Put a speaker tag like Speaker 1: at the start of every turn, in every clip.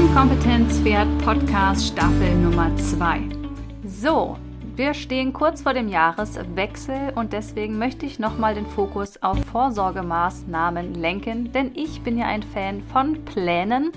Speaker 1: Kernkompetenz-Pferd Podcast Staffel Nummer 2. So, wir stehen kurz vor dem Jahreswechsel und deswegen möchte ich nochmal den Fokus auf Vorsorgemaßnahmen lenken, denn ich bin ja ein Fan von Plänen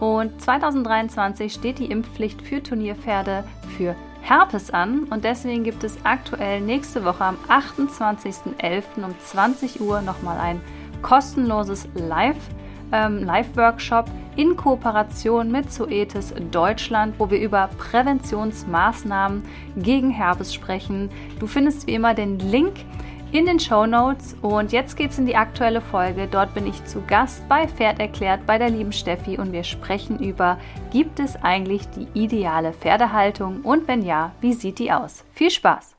Speaker 1: und 2023 steht die Impfpflicht für Turnierpferde für Herpes an und deswegen gibt es aktuell nächste Woche am 28.11. um 20 Uhr nochmal ein kostenloses Live- ähm, Live-Workshop in Kooperation mit Zoetis Deutschland, wo wir über Präventionsmaßnahmen gegen Herpes sprechen. Du findest wie immer den Link in den Show Notes und jetzt geht's in die aktuelle Folge. Dort bin ich zu Gast bei Pferd erklärt bei der lieben Steffi und wir sprechen über, gibt es eigentlich die ideale Pferdehaltung und wenn ja, wie sieht die aus? Viel Spaß!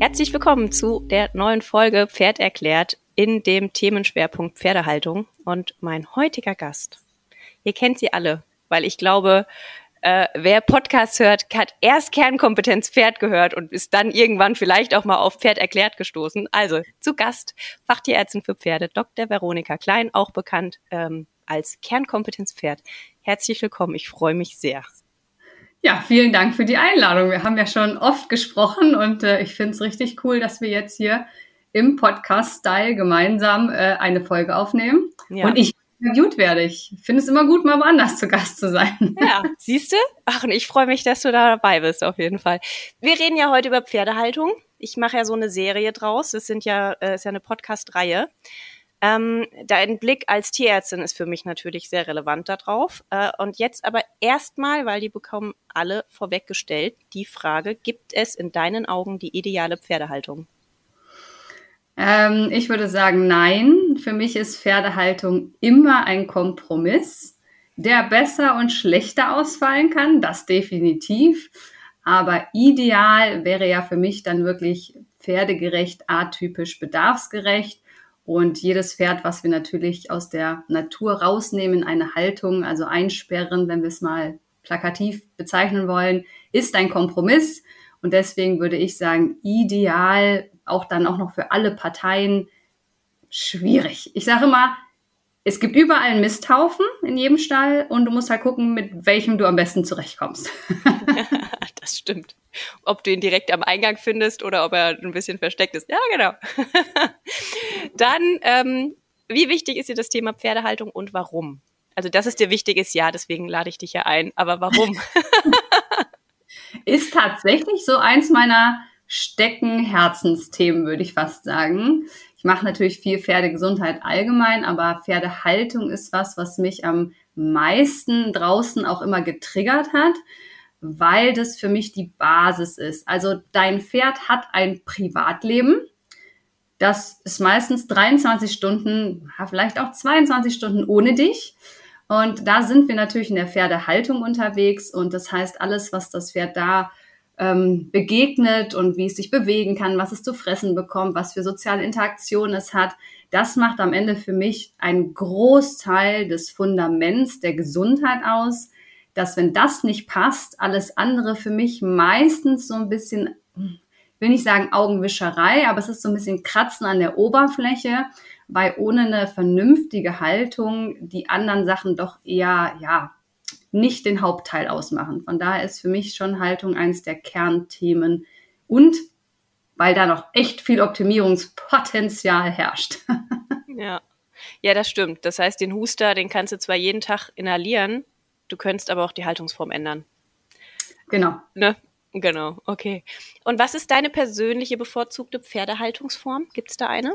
Speaker 1: Herzlich willkommen zu der neuen Folge Pferd erklärt in dem Themenschwerpunkt Pferdehaltung. Und mein heutiger Gast, ihr kennt sie alle, weil ich glaube, äh, wer Podcast hört, hat erst Kernkompetenz Pferd gehört und ist dann irgendwann vielleicht auch mal auf Pferd erklärt gestoßen. Also zu Gast Fachtierärztin für Pferde, Dr. Veronika Klein, auch bekannt ähm, als Kernkompetenz Pferd. Herzlich willkommen, ich freue mich sehr.
Speaker 2: Ja, vielen Dank für die Einladung. Wir haben ja schon oft gesprochen und äh, ich finde es richtig cool, dass wir jetzt hier im Podcast-Style gemeinsam äh, eine Folge aufnehmen. Ja. Und ich interviewt werde. Ich finde es immer gut, mal woanders zu Gast zu sein.
Speaker 1: Ja, siehst du? Ach, und ich freue mich, dass du da dabei bist, auf jeden Fall. Wir reden ja heute über Pferdehaltung. Ich mache ja so eine Serie draus. Das sind ja, äh, ist ja eine Podcast-Reihe. Ähm, dein Blick als Tierärztin ist für mich natürlich sehr relevant darauf. Äh, und jetzt aber erstmal, weil die bekommen alle vorweggestellt, die Frage, gibt es in deinen Augen die ideale Pferdehaltung?
Speaker 2: Ähm, ich würde sagen, nein. Für mich ist Pferdehaltung immer ein Kompromiss, der besser und schlechter ausfallen kann, das definitiv. Aber ideal wäre ja für mich dann wirklich pferdegerecht, atypisch, bedarfsgerecht und jedes Pferd, was wir natürlich aus der Natur rausnehmen, eine Haltung, also einsperren, wenn wir es mal plakativ bezeichnen wollen, ist ein Kompromiss. Und deswegen würde ich sagen, ideal, auch dann auch noch für alle Parteien schwierig. Ich sage immer, es gibt überall einen Misthaufen in jedem Stall und du musst halt gucken, mit welchem du am besten zurechtkommst.
Speaker 1: das stimmt. Ob du ihn direkt am Eingang findest oder ob er ein bisschen versteckt ist. Ja, genau. Dann, ähm, wie wichtig ist dir das Thema Pferdehaltung und warum? Also, dass es dir wichtig ist, ja, deswegen lade ich dich ja ein. Aber warum?
Speaker 2: ist tatsächlich so eins meiner Stecken-Herzensthemen, würde ich fast sagen. Ich mache natürlich viel Pferdegesundheit allgemein, aber Pferdehaltung ist was, was mich am meisten draußen auch immer getriggert hat, weil das für mich die Basis ist. Also dein Pferd hat ein Privatleben. Das ist meistens 23 Stunden, vielleicht auch 22 Stunden ohne dich. Und da sind wir natürlich in der Pferdehaltung unterwegs. Und das heißt, alles, was das Pferd da ähm, begegnet und wie es sich bewegen kann, was es zu fressen bekommt, was für soziale Interaktionen es hat. Das macht am Ende für mich einen Großteil des Fundaments der Gesundheit aus, dass wenn das nicht passt, alles andere für mich meistens so ein bisschen, will nicht sagen Augenwischerei, aber es ist so ein bisschen Kratzen an der Oberfläche, weil ohne eine vernünftige Haltung die anderen Sachen doch eher, ja, nicht den Hauptteil ausmachen. Von daher ist für mich schon Haltung eines der Kernthemen und weil da noch echt viel Optimierungspotenzial herrscht.
Speaker 1: ja. Ja, das stimmt. Das heißt, den Huster, den kannst du zwar jeden Tag inhalieren, du könntest aber auch die Haltungsform ändern.
Speaker 2: Genau.
Speaker 1: Ne? Genau, okay. Und was ist deine persönliche bevorzugte Pferdehaltungsform? Gibt es da eine?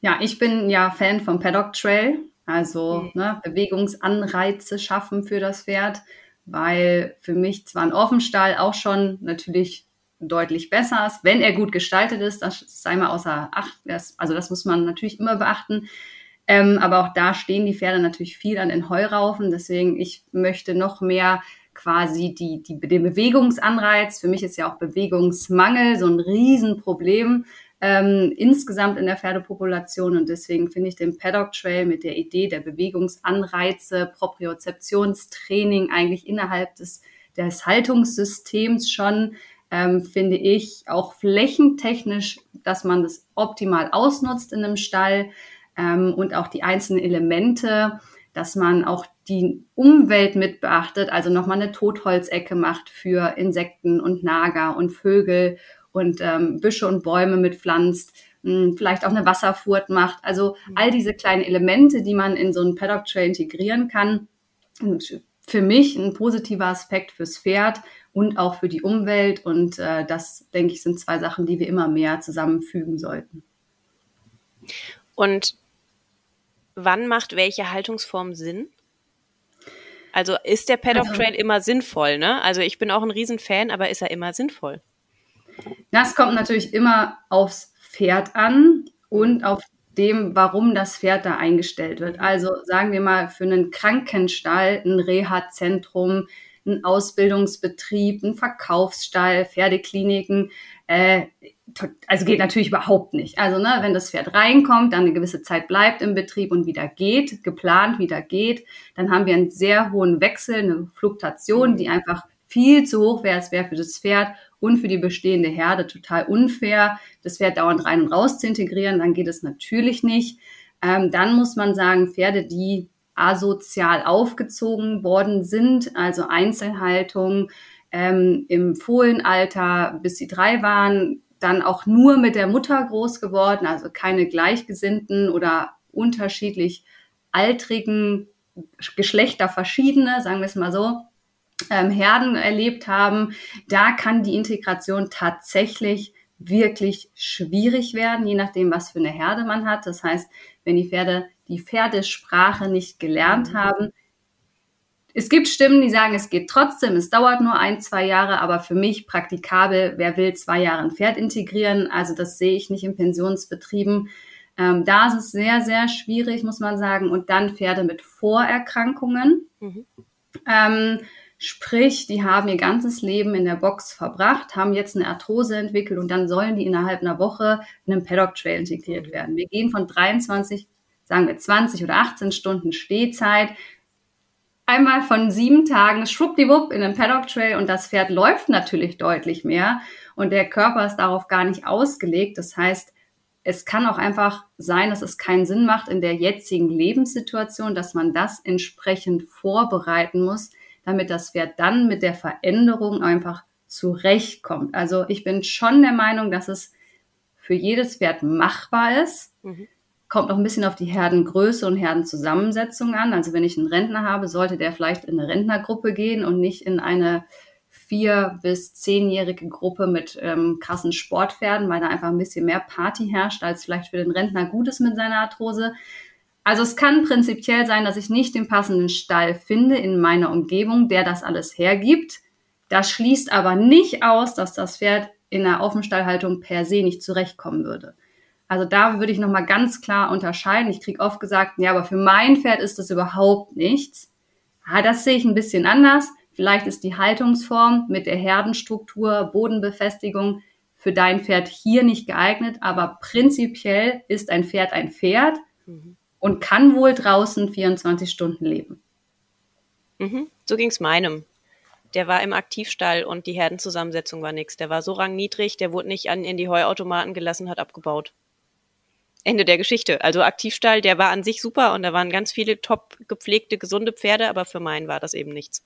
Speaker 2: Ja, ich bin ja Fan vom Paddock Trail. Also mhm. ne, Bewegungsanreize schaffen für das Pferd, weil für mich zwar ein Offenstall auch schon natürlich deutlich besser ist, wenn er gut gestaltet ist, das sei mal außer Acht, das, also das muss man natürlich immer beachten. Ähm, aber auch da stehen die Pferde natürlich viel an den Heuraufen, deswegen ich möchte noch mehr quasi die, die, den Bewegungsanreiz. Für mich ist ja auch Bewegungsmangel so ein Riesenproblem ähm, insgesamt in der Pferdepopulation. Und deswegen finde ich den Paddock Trail mit der Idee der Bewegungsanreize, Propriozeptionstraining eigentlich innerhalb des, des Haltungssystems schon ähm, finde ich auch flächentechnisch, dass man das optimal ausnutzt in einem Stall ähm, und auch die einzelnen Elemente, dass man auch die Umwelt mit beachtet, also nochmal eine Totholzecke macht für Insekten und Nager und Vögel und ähm, Büsche und Bäume mitpflanzt, mh, hm, vielleicht auch eine Wasserfurt macht. Also all diese kleinen Elemente, die man in so einen Paddock Trail integrieren kann. Und für mich ein positiver Aspekt fürs Pferd und auch für die Umwelt. Und äh, das, denke ich, sind zwei Sachen, die wir immer mehr zusammenfügen sollten.
Speaker 1: Und wann macht welche Haltungsform Sinn? Also ist der Paddock also Trail immer sinnvoll, ne? Also ich bin auch ein Riesenfan, aber ist er immer sinnvoll?
Speaker 2: Das kommt natürlich immer aufs Pferd an und auf dem, warum das Pferd da eingestellt wird. Also sagen wir mal für einen Krankenstall, ein Reha-Zentrum, ein Ausbildungsbetrieb, ein Verkaufsstall, Pferdekliniken. Äh, also geht natürlich überhaupt nicht. Also ne, wenn das Pferd reinkommt, dann eine gewisse Zeit bleibt im Betrieb und wieder geht, geplant wieder geht, dann haben wir einen sehr hohen Wechsel, eine Fluktuation, die einfach viel zu hoch wäre. Es wäre für das Pferd und für die bestehende Herde total unfair, das Pferd dauernd rein und raus zu integrieren. Dann geht es natürlich nicht. Ähm, dann muss man sagen, Pferde, die asozial aufgezogen worden sind, also Einzelhaltung ähm, im Fohlenalter, bis sie drei waren, dann auch nur mit der Mutter groß geworden, also keine gleichgesinnten oder unterschiedlich altrigen Geschlechter verschiedene, sagen wir es mal so, ähm, Herden erlebt haben, da kann die Integration tatsächlich wirklich schwierig werden, je nachdem, was für eine Herde man hat. Das heißt, wenn die Pferde die Pferdesprache nicht gelernt mhm. haben, es gibt Stimmen, die sagen, es geht trotzdem, es dauert nur ein, zwei Jahre, aber für mich praktikabel, wer will zwei Jahre ein Pferd integrieren? Also das sehe ich nicht in Pensionsbetrieben. Ähm, da ist es sehr, sehr schwierig, muss man sagen. Und dann Pferde mit Vorerkrankungen. Mhm. Ähm, Sprich, die haben ihr ganzes Leben in der Box verbracht, haben jetzt eine Arthrose entwickelt und dann sollen die innerhalb einer Woche in einen Paddock Trail integriert werden. Wir gehen von 23, sagen wir 20 oder 18 Stunden Stehzeit, einmal von sieben Tagen schwuppdiwupp in den Paddock Trail und das Pferd läuft natürlich deutlich mehr und der Körper ist darauf gar nicht ausgelegt. Das heißt, es kann auch einfach sein, dass es keinen Sinn macht in der jetzigen Lebenssituation, dass man das entsprechend vorbereiten muss, damit das Pferd dann mit der Veränderung einfach zurechtkommt. Also ich bin schon der Meinung, dass es für jedes Pferd machbar ist. Mhm. Kommt auch ein bisschen auf die Herdengröße und Herdenzusammensetzung an. Also wenn ich einen Rentner habe, sollte der vielleicht in eine Rentnergruppe gehen und nicht in eine vier- bis zehnjährige Gruppe mit ähm, krassen Sportpferden, weil da einfach ein bisschen mehr Party herrscht, als vielleicht für den Rentner gut ist mit seiner Arthrose. Also es kann prinzipiell sein, dass ich nicht den passenden Stall finde in meiner Umgebung, der das alles hergibt. Das schließt aber nicht aus, dass das Pferd in der Offenstallhaltung per se nicht zurechtkommen würde. Also da würde ich nochmal ganz klar unterscheiden. Ich kriege oft gesagt, ja, aber für mein Pferd ist das überhaupt nichts. Ja, das sehe ich ein bisschen anders. Vielleicht ist die Haltungsform mit der Herdenstruktur, Bodenbefestigung für dein Pferd hier nicht geeignet, aber prinzipiell ist ein Pferd ein Pferd. Mhm und kann wohl draußen 24 Stunden leben.
Speaker 1: Mhm, so ging es meinem. Der war im Aktivstall und die Herdenzusammensetzung war nichts. Der war so rangniedrig, der wurde nicht an, in die Heuautomaten gelassen, hat abgebaut. Ende der Geschichte. Also Aktivstall, der war an sich super und da waren ganz viele top gepflegte, gesunde Pferde, aber für meinen war das eben nichts.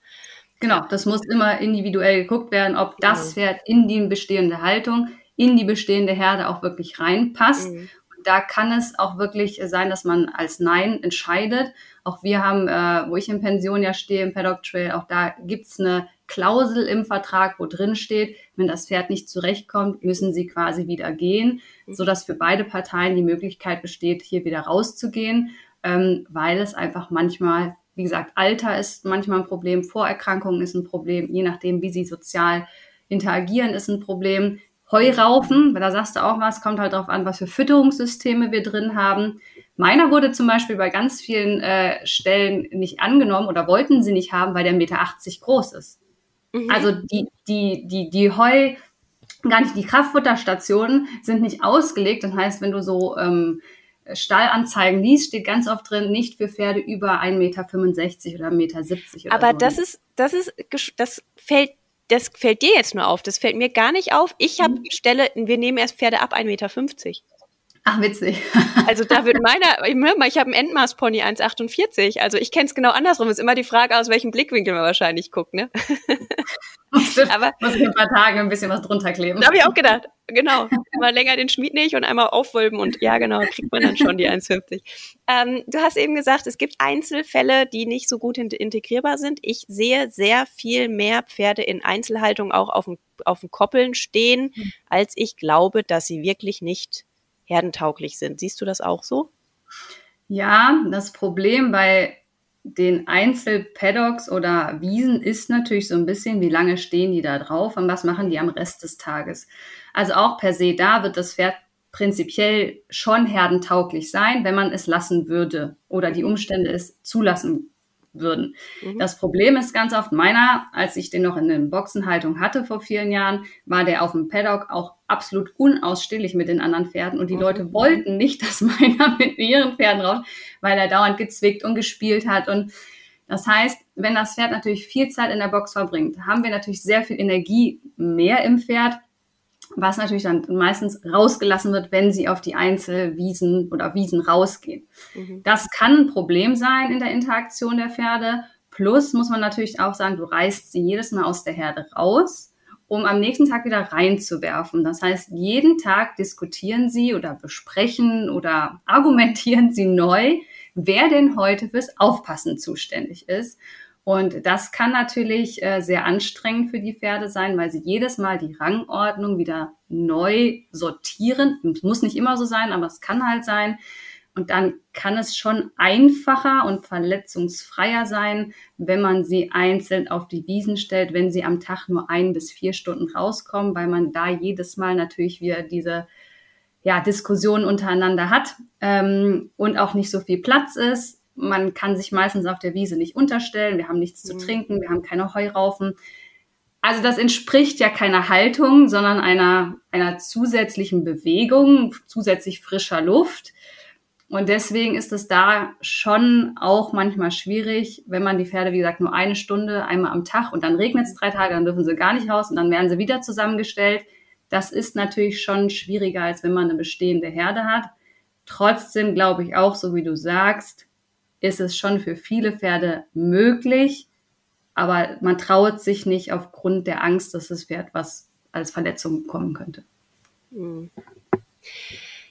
Speaker 2: Genau, das muss immer individuell geguckt werden, ob das genau. Pferd in die bestehende Haltung, in die bestehende Herde auch wirklich reinpasst. Mhm da kann es auch wirklich sein, dass man als Nein entscheidet. Auch wir haben, äh, wo ich in Pension ja stehe, im Paddock Trail, auch da gibt's eine Klausel im Vertrag, wo drin steht, wenn das Pferd nicht zurechtkommt, müssen sie quasi wieder gehen, mhm. sodass für beide Parteien die Möglichkeit besteht, hier wieder rauszugehen, ähm, weil es einfach manchmal, wie gesagt, Alter ist manchmal ein Problem, Vorerkrankungen ist ein Problem, je nachdem, wie sie sozial interagieren, ist ein Problem. Heuraufen, weil da sagst du auch was, kommt halt darauf an, was für Fütterungssysteme wir drin haben. Meiner wurde zum Beispiel bei ganz vielen äh, Stellen nicht angenommen oder wollten sie nicht haben, weil der Meter 80 groß ist. Mhm. Also die, die, die, die Heu, gar nicht die Kraftfutterstationen sind nicht ausgelegt. Das heißt, wenn du so ähm, Stallanzeigen liest, steht ganz oft drin, nicht für Pferde über 1,65 Meter oder 1,70 Meter.
Speaker 1: Aber so. das ist, das ist, das fällt das fällt dir jetzt nur auf. Das fällt mir gar nicht auf. Ich habe mhm. Stelle, wir nehmen erst Pferde ab 1,50 Meter.
Speaker 2: Ach, witzig.
Speaker 1: Also da wird meiner, ich habe einen Endmaßpony 1,48. Also ich kenne es genau andersrum. Ist immer die Frage, aus welchem Blickwinkel man wahrscheinlich guckt, ne?
Speaker 2: Aber muss ich in ein paar Tagen ein bisschen was drunter kleben.
Speaker 1: Da habe ich auch gedacht. Genau. Mal länger den Schmied nicht und einmal aufwölben und ja, genau, kriegt man dann schon die 1,50. Ähm, du hast eben gesagt, es gibt Einzelfälle, die nicht so gut integrierbar sind. Ich sehe sehr viel mehr Pferde in Einzelhaltung auch auf dem, auf dem Koppeln stehen, hm. als ich glaube, dass sie wirklich nicht herdentauglich sind. Siehst du das auch so?
Speaker 2: Ja, das Problem bei den Einzelpaddocks oder Wiesen ist natürlich so ein bisschen, wie lange stehen die da drauf und was machen die am Rest des Tages. Also auch per se da wird das Pferd prinzipiell schon herdentauglich sein, wenn man es lassen würde oder die Umstände es zulassen würden. Mhm. Das Problem ist ganz oft meiner, als ich den noch in der Boxenhaltung hatte vor vielen Jahren, war der auf dem Paddock auch absolut unausstehlich mit den anderen Pferden und die mhm. Leute wollten nicht, dass meiner mit ihren Pferden raus, weil er dauernd gezwickt und gespielt hat und das heißt, wenn das Pferd natürlich viel Zeit in der Box verbringt, haben wir natürlich sehr viel Energie mehr im Pferd was natürlich dann meistens rausgelassen wird, wenn sie auf die Einzelwiesen oder Wiesen rausgehen. Mhm. Das kann ein Problem sein in der Interaktion der Pferde. Plus muss man natürlich auch sagen, du reißt sie jedes Mal aus der Herde raus, um am nächsten Tag wieder reinzuwerfen. Das heißt, jeden Tag diskutieren sie oder besprechen oder argumentieren sie neu, wer denn heute fürs Aufpassen zuständig ist. Und das kann natürlich äh, sehr anstrengend für die Pferde sein, weil sie jedes Mal die Rangordnung wieder neu sortieren. Es muss nicht immer so sein, aber es kann halt sein. Und dann kann es schon einfacher und verletzungsfreier sein, wenn man sie einzeln auf die Wiesen stellt, wenn sie am Tag nur ein bis vier Stunden rauskommen, weil man da jedes Mal natürlich wieder diese ja, Diskussionen untereinander hat ähm, und auch nicht so viel Platz ist man kann sich meistens auf der Wiese nicht unterstellen. Wir haben nichts zu mhm. trinken, wir haben keine Heuraufen. Also das entspricht ja keiner Haltung, sondern einer, einer zusätzlichen Bewegung, zusätzlich frischer Luft. Und deswegen ist es da schon auch manchmal schwierig, wenn man die Pferde, wie gesagt, nur eine Stunde einmal am Tag und dann regnet es drei Tage, dann dürfen sie gar nicht raus und dann werden sie wieder zusammengestellt. Das ist natürlich schon schwieriger, als wenn man eine bestehende Herde hat. Trotzdem glaube ich auch, so wie du sagst, ist es schon für viele Pferde möglich, aber man traut sich nicht aufgrund der Angst, dass das Pferd was als Verletzung bekommen könnte. Hm.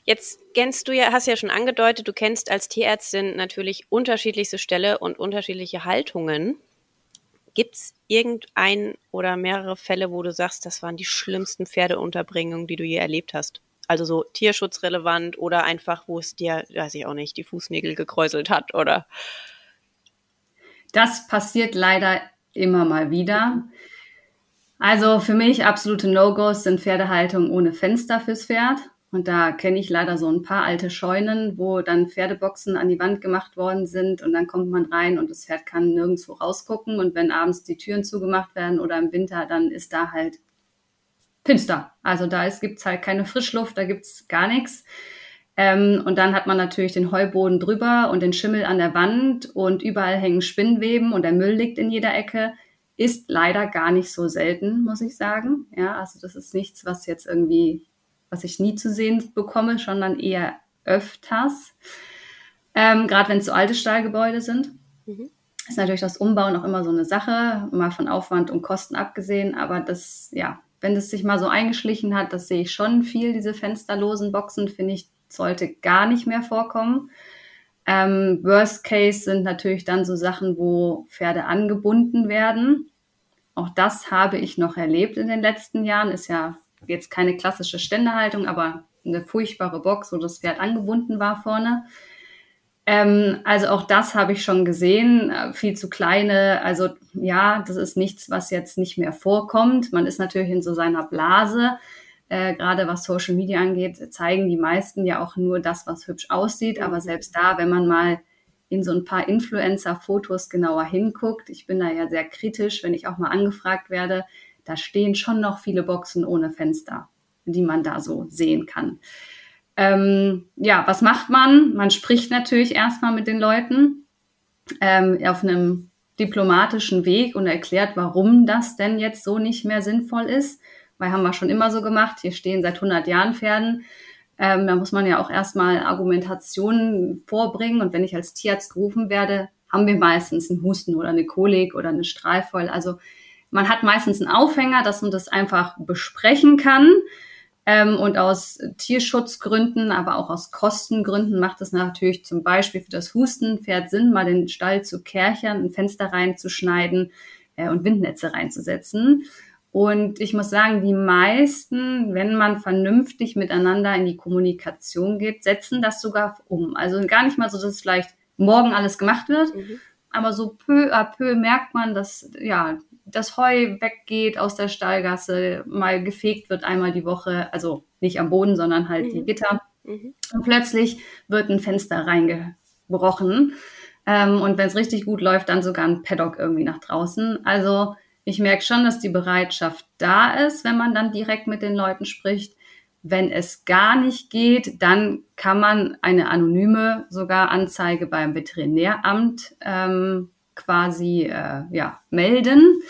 Speaker 1: Jetzt kennst du ja, hast ja schon angedeutet, du kennst als Tierärztin natürlich unterschiedlichste Ställe und unterschiedliche Haltungen. Gibt es irgendein oder mehrere Fälle, wo du sagst, das waren die schlimmsten Pferdeunterbringungen, die du je erlebt hast? Also so tierschutzrelevant oder einfach, wo es dir, weiß ich auch nicht, die Fußnägel gekräuselt hat oder.
Speaker 2: Das passiert leider immer mal wieder. Also für mich absolute No-Gos sind Pferdehaltung ohne Fenster fürs Pferd. Und da kenne ich leider so ein paar alte Scheunen, wo dann Pferdeboxen an die Wand gemacht worden sind und dann kommt man rein und das Pferd kann nirgendwo rausgucken. Und wenn abends die Türen zugemacht werden oder im Winter, dann ist da halt finster. Also da gibt es halt keine Frischluft, da gibt es gar nichts. Ähm, und dann hat man natürlich den Heuboden drüber und den Schimmel an der Wand und überall hängen Spinnweben und der Müll liegt in jeder Ecke. Ist leider gar nicht so selten, muss ich sagen. Ja, also das ist nichts, was jetzt irgendwie, was ich nie zu sehen bekomme, sondern eher öfters. Ähm, Gerade wenn es so alte Stahlgebäude sind. Mhm. Ist natürlich das Umbauen auch immer so eine Sache, mal von Aufwand und Kosten abgesehen, aber das, ja, wenn es sich mal so eingeschlichen hat, das sehe ich schon viel, diese fensterlosen Boxen, finde ich, sollte gar nicht mehr vorkommen. Ähm, Worst Case sind natürlich dann so Sachen, wo Pferde angebunden werden. Auch das habe ich noch erlebt in den letzten Jahren. Ist ja jetzt keine klassische Ständehaltung, aber eine furchtbare Box, wo das Pferd angebunden war vorne. Ähm, also auch das habe ich schon gesehen, äh, viel zu kleine. Also ja, das ist nichts, was jetzt nicht mehr vorkommt. Man ist natürlich in so seiner Blase. Äh, Gerade was Social Media angeht, zeigen die meisten ja auch nur das, was hübsch aussieht. Aber selbst da, wenn man mal in so ein paar Influencer-Fotos genauer hinguckt, ich bin da ja sehr kritisch, wenn ich auch mal angefragt werde, da stehen schon noch viele Boxen ohne Fenster, die man da so sehen kann. Ähm, ja, was macht man? Man spricht natürlich erstmal mit den Leuten ähm, auf einem diplomatischen Weg und erklärt, warum das denn jetzt so nicht mehr sinnvoll ist. Weil haben wir schon immer so gemacht. Hier stehen seit 100 Jahren Pferden. Ähm, da muss man ja auch erstmal Argumentationen vorbringen. Und wenn ich als Tierarzt gerufen werde, haben wir meistens einen Husten oder eine Kolik oder eine Strahlvoll. Also man hat meistens einen Aufhänger, dass man das einfach besprechen kann. Ähm, und aus Tierschutzgründen, aber auch aus Kostengründen macht es natürlich zum Beispiel für das Hustenpferd Sinn, mal den Stall zu kärchern, ein Fenster reinzuschneiden äh, und Windnetze reinzusetzen. Und ich muss sagen, die meisten, wenn man vernünftig miteinander in die Kommunikation geht, setzen das sogar um. Also gar nicht mal so, dass vielleicht morgen alles gemacht wird, mhm. aber so peu à peu merkt man, dass ja das Heu weggeht aus der Stallgasse, mal gefegt wird einmal die Woche, also nicht am Boden, sondern halt mhm. die Gitter. Mhm. Und plötzlich wird ein Fenster reingebrochen. Ähm, und wenn es richtig gut läuft, dann sogar ein Paddock irgendwie nach draußen. Also ich merke schon, dass die Bereitschaft da ist, wenn man dann direkt mit den Leuten spricht. Wenn es gar nicht geht, dann kann man eine anonyme sogar Anzeige beim Veterinäramt ähm, quasi äh, ja, melden.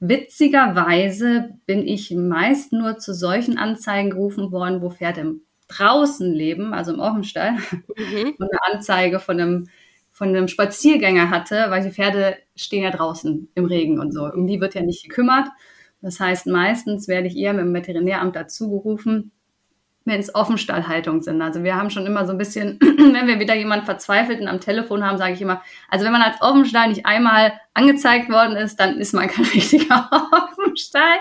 Speaker 2: Witzigerweise bin ich meist nur zu solchen Anzeigen gerufen worden, wo Pferde draußen leben, also im Offenstall, mhm. und eine Anzeige von einem, von einem Spaziergänger hatte, weil die Pferde stehen ja draußen im Regen und so. Um die wird ja nicht gekümmert. Das heißt, meistens werde ich eher mit dem Veterinäramt dazu gerufen, es Offenstallhaltung sind. Also wir haben schon immer so ein bisschen, wenn wir wieder jemand Verzweifelten am Telefon haben, sage ich immer, also wenn man als Offenstall nicht einmal angezeigt worden ist, dann ist man kein richtiger Offenstall.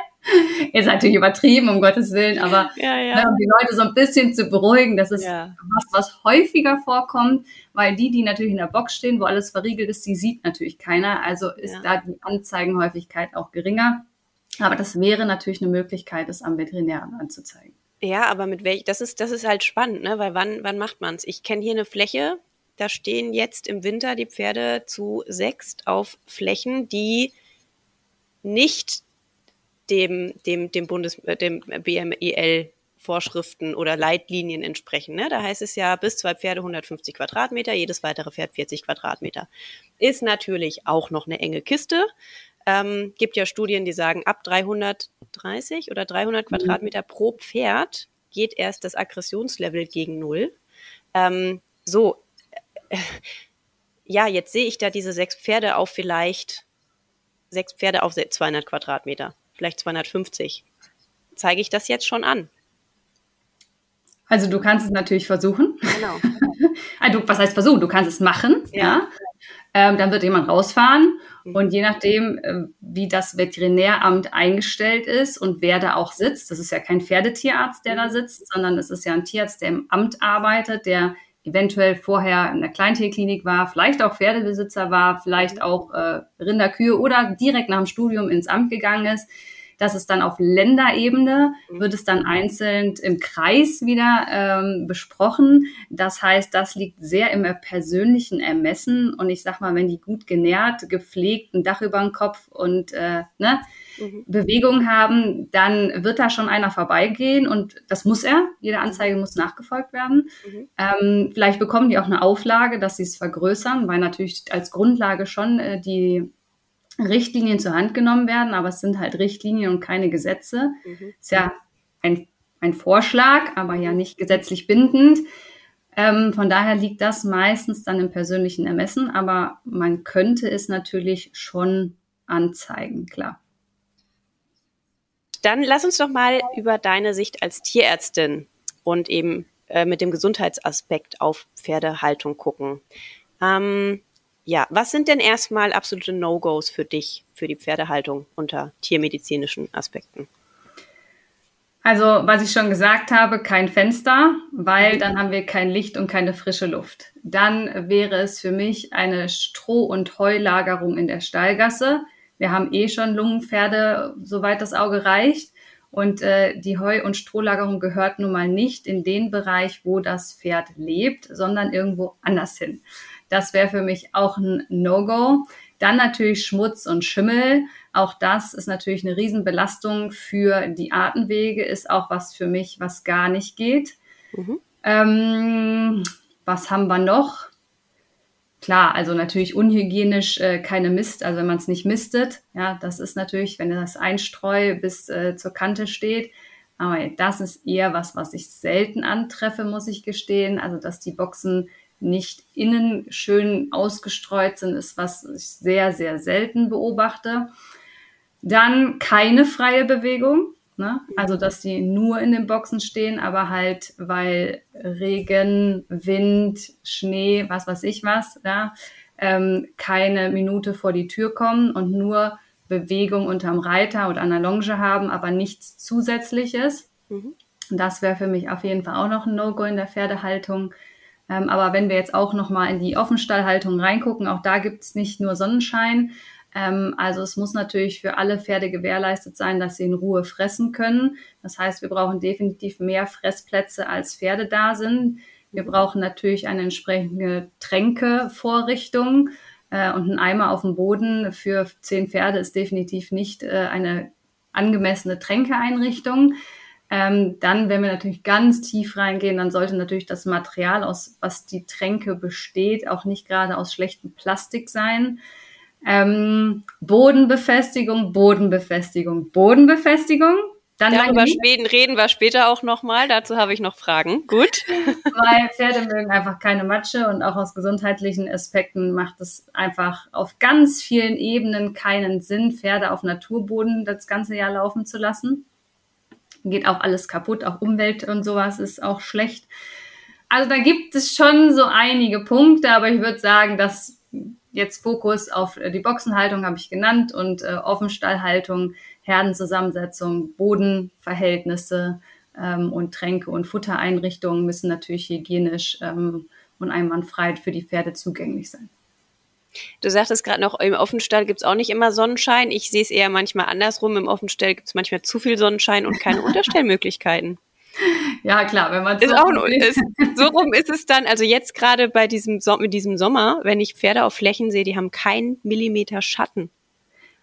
Speaker 2: Ist natürlich übertrieben, um Gottes Willen, aber ja, ja. Ne, um die Leute so ein bisschen zu beruhigen, das ist ja. was, was häufiger vorkommt, weil die, die natürlich in der Box stehen, wo alles verriegelt ist, die sieht natürlich keiner. Also ist da die Anzeigenhäufigkeit auch geringer. Aber das wäre natürlich eine Möglichkeit, es am Veterinären anzuzeigen.
Speaker 1: Ja, aber mit welch, das ist, das ist halt spannend, ne? Weil wann, wann macht man's? Ich kenne hier eine Fläche, da stehen jetzt im Winter die Pferde zu sechst auf Flächen, die nicht dem, dem, dem Bundes, äh, dem BMEL Vorschriften oder Leitlinien entsprechen. Ne? Da heißt es ja bis zwei Pferde 150 Quadratmeter, jedes weitere Pferd 40 Quadratmeter. Ist natürlich auch noch eine enge Kiste. Ähm, gibt ja Studien, die sagen, ab 330 oder 300 mhm. Quadratmeter pro Pferd geht erst das Aggressionslevel gegen Null. Ähm, so, äh, ja, jetzt sehe ich da diese sechs Pferde auf vielleicht sechs Pferde auf 200 Quadratmeter, vielleicht 250. Zeige ich das jetzt schon an?
Speaker 2: Also du kannst es natürlich versuchen. Genau. also, was heißt versuchen? Du kannst es machen. Ja. ja? Ähm, dann wird jemand rausfahren. Und je nachdem, äh, wie das Veterinäramt eingestellt ist und wer da auch sitzt, das ist ja kein Pferdetierarzt, der da mhm. sitzt, sondern es ist ja ein Tierarzt, der im Amt arbeitet, der eventuell vorher in der Kleintierklinik war, vielleicht auch Pferdebesitzer war, vielleicht mhm. auch äh, Rinderkühe oder direkt nach dem Studium ins Amt gegangen ist das ist dann auf Länderebene, mhm. wird es dann einzeln im Kreis wieder ähm, besprochen. Das heißt, das liegt sehr im persönlichen Ermessen. Und ich sag mal, wenn die gut genährt, gepflegt, ein Dach über den Kopf und äh, ne, mhm. Bewegung haben, dann wird da schon einer vorbeigehen und das muss er. Jede Anzeige muss nachgefolgt werden. Mhm. Ähm, vielleicht bekommen die auch eine Auflage, dass sie es vergrößern, weil natürlich als Grundlage schon äh, die Richtlinien zur Hand genommen werden, aber es sind halt Richtlinien und keine Gesetze. Mhm. Ist ja ein, ein Vorschlag, aber ja nicht gesetzlich bindend. Ähm, von daher liegt das meistens dann im persönlichen Ermessen, aber man könnte es natürlich schon anzeigen, klar.
Speaker 1: Dann lass uns doch mal über deine Sicht als Tierärztin und eben äh, mit dem Gesundheitsaspekt auf Pferdehaltung gucken. Ähm, ja, was sind denn erstmal absolute No-Gos für dich, für die Pferdehaltung unter tiermedizinischen Aspekten?
Speaker 2: Also, was ich schon gesagt habe, kein Fenster, weil dann haben wir kein Licht und keine frische Luft. Dann wäre es für mich eine Stroh- und Heulagerung in der Stallgasse. Wir haben eh schon Lungenpferde, soweit das Auge reicht. Und äh, die Heu- und Strohlagerung gehört nun mal nicht in den Bereich, wo das Pferd lebt, sondern irgendwo anders hin. Das wäre für mich auch ein No-Go. Dann natürlich Schmutz und Schimmel. Auch das ist natürlich eine Riesenbelastung für die Atemwege, ist auch was für mich, was gar nicht geht. Mhm. Ähm, was haben wir noch? klar, also natürlich unhygienisch äh, keine Mist, also wenn man es nicht mistet, ja, das ist natürlich, wenn das Einstreu bis äh, zur Kante steht, aber das ist eher was, was ich selten antreffe, muss ich gestehen. Also, dass die Boxen nicht innen schön ausgestreut sind, ist was ich sehr, sehr selten beobachte. Dann keine freie Bewegung. Ne? Also, dass die nur in den Boxen stehen, aber halt, weil Regen, Wind, Schnee, was weiß ich was, ja, ähm, keine Minute vor die Tür kommen und nur Bewegung unterm Reiter oder an der Longe haben, aber nichts Zusätzliches. Mhm. Das wäre für mich auf jeden Fall auch noch ein No-Go in der Pferdehaltung. Ähm, aber wenn wir jetzt auch noch mal in die Offenstallhaltung reingucken, auch da gibt es nicht nur Sonnenschein. Ähm, also es muss natürlich für alle Pferde gewährleistet sein, dass sie in Ruhe fressen können. Das heißt, wir brauchen definitiv mehr Fressplätze, als Pferde da sind. Wir brauchen natürlich eine entsprechende Tränkevorrichtung. Äh, und ein Eimer auf dem Boden für zehn Pferde ist definitiv nicht äh, eine angemessene Tränkeeinrichtung. Ähm, dann, wenn wir natürlich ganz tief reingehen, dann sollte natürlich das Material, aus was die Tränke besteht, auch nicht gerade aus schlechtem Plastik sein. Ähm, Bodenbefestigung, Bodenbefestigung, Bodenbefestigung.
Speaker 1: Dann Darüber Schweden reden wir später auch nochmal. Dazu habe ich noch Fragen. Gut.
Speaker 2: Weil Pferde mögen einfach keine Matsche und auch aus gesundheitlichen Aspekten macht es einfach auf ganz vielen Ebenen keinen Sinn, Pferde auf Naturboden das ganze Jahr laufen zu lassen. Geht auch alles kaputt, auch Umwelt und sowas ist auch schlecht. Also da gibt es schon so einige Punkte, aber ich würde sagen, dass jetzt Fokus auf die Boxenhaltung habe ich genannt und äh, Offenstallhaltung Herdenzusammensetzung, Bodenverhältnisse ähm, und Tränke und Futtereinrichtungen müssen natürlich hygienisch ähm, und einwandfrei für die Pferde zugänglich sein.
Speaker 1: Du sagtest gerade noch, im Offenstall gibt es auch nicht immer Sonnenschein. Ich sehe es eher manchmal andersrum. Im Offenstall gibt es manchmal zu viel Sonnenschein und keine Unterstellmöglichkeiten.
Speaker 2: Ja, klar, wenn man
Speaker 1: ist so auch ist, so rum ist es dann, also jetzt gerade bei diesem, mit diesem Sommer, wenn ich Pferde auf Flächen sehe, die haben keinen Millimeter Schatten.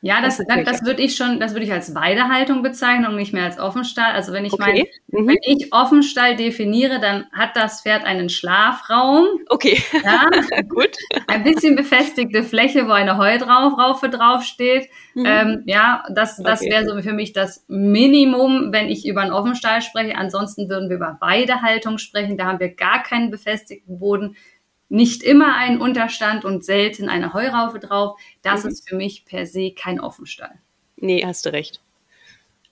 Speaker 2: Ja, das, das, das würde ich schon, das würde ich als Weidehaltung bezeichnen und nicht mehr als Offenstall. Also wenn ich okay. mein, mhm. wenn ich Offenstall definiere, dann hat das Pferd einen Schlafraum.
Speaker 1: Okay.
Speaker 2: Ja, gut. Ein bisschen befestigte Fläche, wo eine Heudraufraufe draufsteht. Mhm. Ähm, ja, das, das okay. wäre so für mich das Minimum, wenn ich über einen Offenstall spreche. Ansonsten würden wir über Weidehaltung sprechen. Da haben wir gar keinen befestigten Boden nicht immer einen Unterstand und selten eine Heuraufe drauf. Das mhm. ist für mich per se kein Offenstall.
Speaker 1: Nee, hast du recht.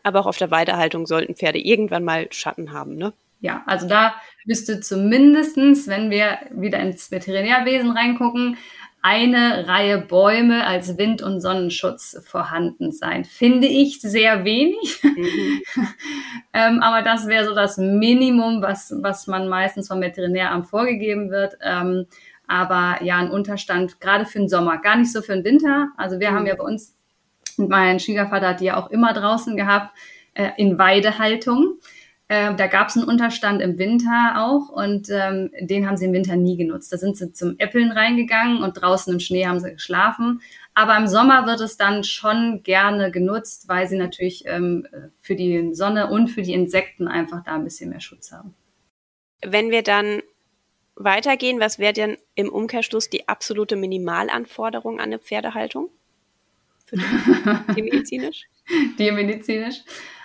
Speaker 1: Aber auch auf der Weidehaltung sollten Pferde irgendwann mal Schatten haben, ne?
Speaker 2: Ja, also da müsste zumindestens, wenn wir wieder ins Veterinärwesen reingucken, eine Reihe Bäume als Wind- und Sonnenschutz vorhanden sein. Finde ich sehr wenig. Mhm. ähm, aber das wäre so das Minimum, was, was man meistens vom Veterinäramt vorgegeben wird. Ähm, aber ja, ein Unterstand, gerade für den Sommer, gar nicht so für den Winter. Also wir mhm. haben ja bei uns, mein Schwiegervater hat die ja auch immer draußen gehabt, äh, in Weidehaltung. Äh, da gab es einen Unterstand im Winter auch und ähm, den haben sie im Winter nie genutzt. Da sind sie zum Äppeln reingegangen und draußen im Schnee haben sie geschlafen. Aber im Sommer wird es dann schon gerne genutzt, weil sie natürlich ähm, für die Sonne und für die Insekten einfach da ein bisschen mehr Schutz haben.
Speaker 1: Wenn wir dann weitergehen, was wäre denn im Umkehrschluss die absolute Minimalanforderung an eine Pferdehaltung? Für die medizinisch?
Speaker 2: Die medizinisch.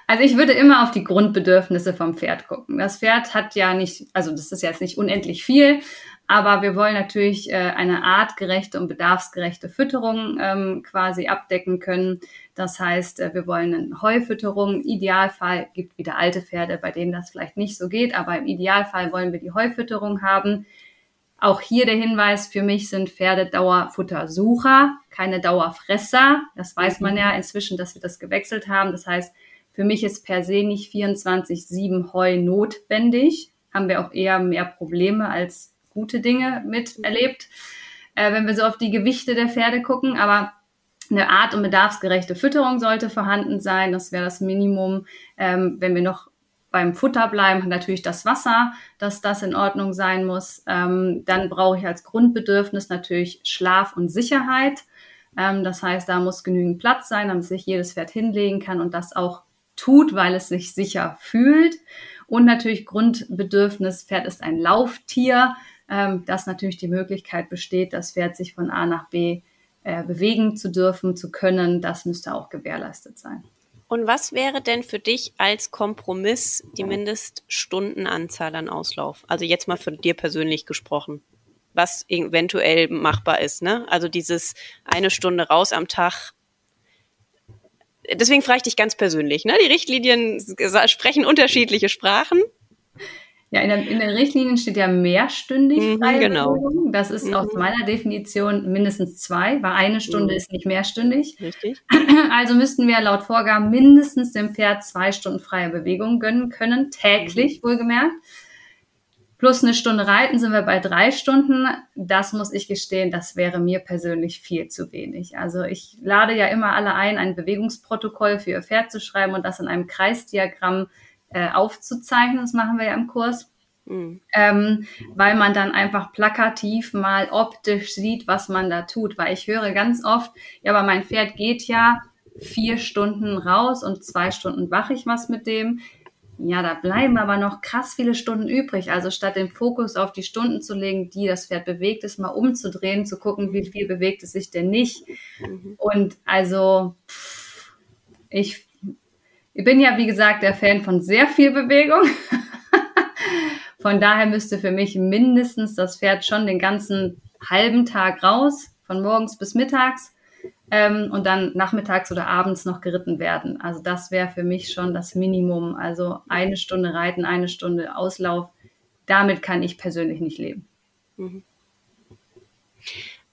Speaker 2: Also ich würde immer auf die Grundbedürfnisse vom Pferd gucken. Das Pferd hat ja nicht, also das ist jetzt nicht unendlich viel, aber wir wollen natürlich äh, eine artgerechte und bedarfsgerechte Fütterung ähm, quasi abdecken können. Das heißt, äh, wir wollen eine Heufütterung. Im Idealfall gibt wieder alte Pferde, bei denen das vielleicht nicht so geht, aber im Idealfall wollen wir die Heufütterung haben. Auch hier der Hinweis, für mich sind Pferde Dauerfuttersucher, keine Dauerfresser. Das weiß man mhm. ja inzwischen, dass wir das gewechselt haben. Das heißt, für mich ist per se nicht 24-7 Heu notwendig. Haben wir auch eher mehr Probleme als gute Dinge miterlebt, äh, wenn wir so auf die Gewichte der Pferde gucken. Aber eine art- und bedarfsgerechte Fütterung sollte vorhanden sein. Das wäre das Minimum. Ähm, wenn wir noch beim Futter bleiben, natürlich das Wasser, dass das in Ordnung sein muss. Ähm, dann brauche ich als Grundbedürfnis natürlich Schlaf und Sicherheit. Ähm, das heißt, da muss genügend Platz sein, damit sich jedes Pferd hinlegen kann und das auch tut, weil es sich sicher fühlt. Und natürlich Grundbedürfnis, Pferd ist ein Lauftier. ähm, dass natürlich die Möglichkeit besteht, das Pferd sich von A nach B äh, bewegen zu dürfen, zu können. Das müsste auch gewährleistet sein.
Speaker 1: Und was wäre denn für dich als Kompromiss die Mindeststundenanzahl an Auslauf? Also jetzt mal für dir persönlich gesprochen, was eventuell machbar ist. Ne? Also dieses eine Stunde raus am Tag. Deswegen frage ich dich ganz persönlich. Ne? Die Richtlinien sprechen unterschiedliche Sprachen.
Speaker 2: Ja, in, der, in den Richtlinien steht ja mehrstündig
Speaker 1: mhm, freie genau.
Speaker 2: Bewegung. Das ist mhm. aus meiner Definition mindestens zwei, weil eine Stunde mhm. ist nicht mehrstündig.
Speaker 1: Richtig.
Speaker 2: Also müssten wir laut Vorgaben mindestens dem Pferd zwei Stunden freie Bewegung gönnen können, täglich mhm. wohlgemerkt. Plus eine Stunde Reiten sind wir bei drei Stunden. Das muss ich gestehen, das wäre mir persönlich viel zu wenig. Also ich lade ja immer alle ein, ein Bewegungsprotokoll für ihr Pferd zu schreiben und das in einem Kreisdiagramm äh, aufzuzeichnen. Das machen wir ja im Kurs. Mhm. Ähm, weil man dann einfach plakativ mal optisch sieht, was man da tut. Weil ich höre ganz oft, ja, aber mein Pferd geht ja vier Stunden raus und zwei Stunden wache ich was mit dem. Ja, da bleiben aber noch krass viele Stunden übrig. Also statt den Fokus auf die Stunden zu legen, die das Pferd bewegt, ist mal umzudrehen, zu gucken, wie viel bewegt es sich denn nicht. Mhm. Und also ich ich bin ja, wie gesagt, der Fan von sehr viel Bewegung. von daher müsste für mich mindestens das Pferd schon den ganzen halben Tag raus, von morgens bis mittags ähm, und dann nachmittags oder abends noch geritten werden. Also das wäre für mich schon das Minimum. Also eine Stunde Reiten, eine Stunde Auslauf. Damit kann ich persönlich nicht leben. Mhm.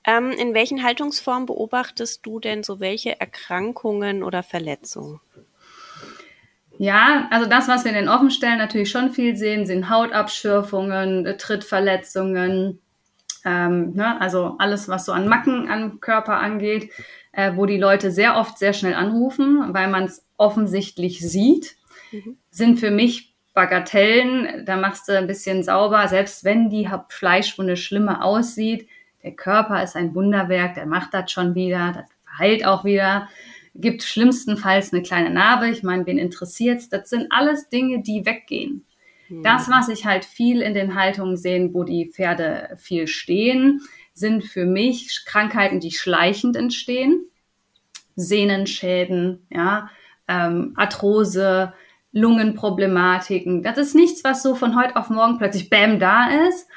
Speaker 1: Ähm, in welchen Haltungsformen beobachtest du denn so welche Erkrankungen oder Verletzungen?
Speaker 2: Ja, also das, was wir in den Offenstellen natürlich schon viel sehen, sind Hautabschürfungen, äh, Trittverletzungen, ähm, ne, also alles, was so an Macken am Körper angeht, äh, wo die Leute sehr oft sehr schnell anrufen, weil man es offensichtlich sieht, mhm. sind für mich Bagatellen. Da machst du ein bisschen sauber, selbst wenn die Fleischwunde schlimmer aussieht. Der Körper ist ein Wunderwerk, der macht das schon wieder, das heilt auch wieder gibt schlimmstenfalls eine kleine Narbe. Ich meine, wen interessiert's? Das sind alles Dinge, die weggehen. Mhm. Das, was ich halt viel in den Haltungen sehe, wo die Pferde viel stehen, sind für mich Krankheiten, die schleichend entstehen. Sehnenschäden, ja, ähm, Arthrose, Lungenproblematiken. Das ist nichts, was so von heute auf morgen plötzlich Bäm da ist,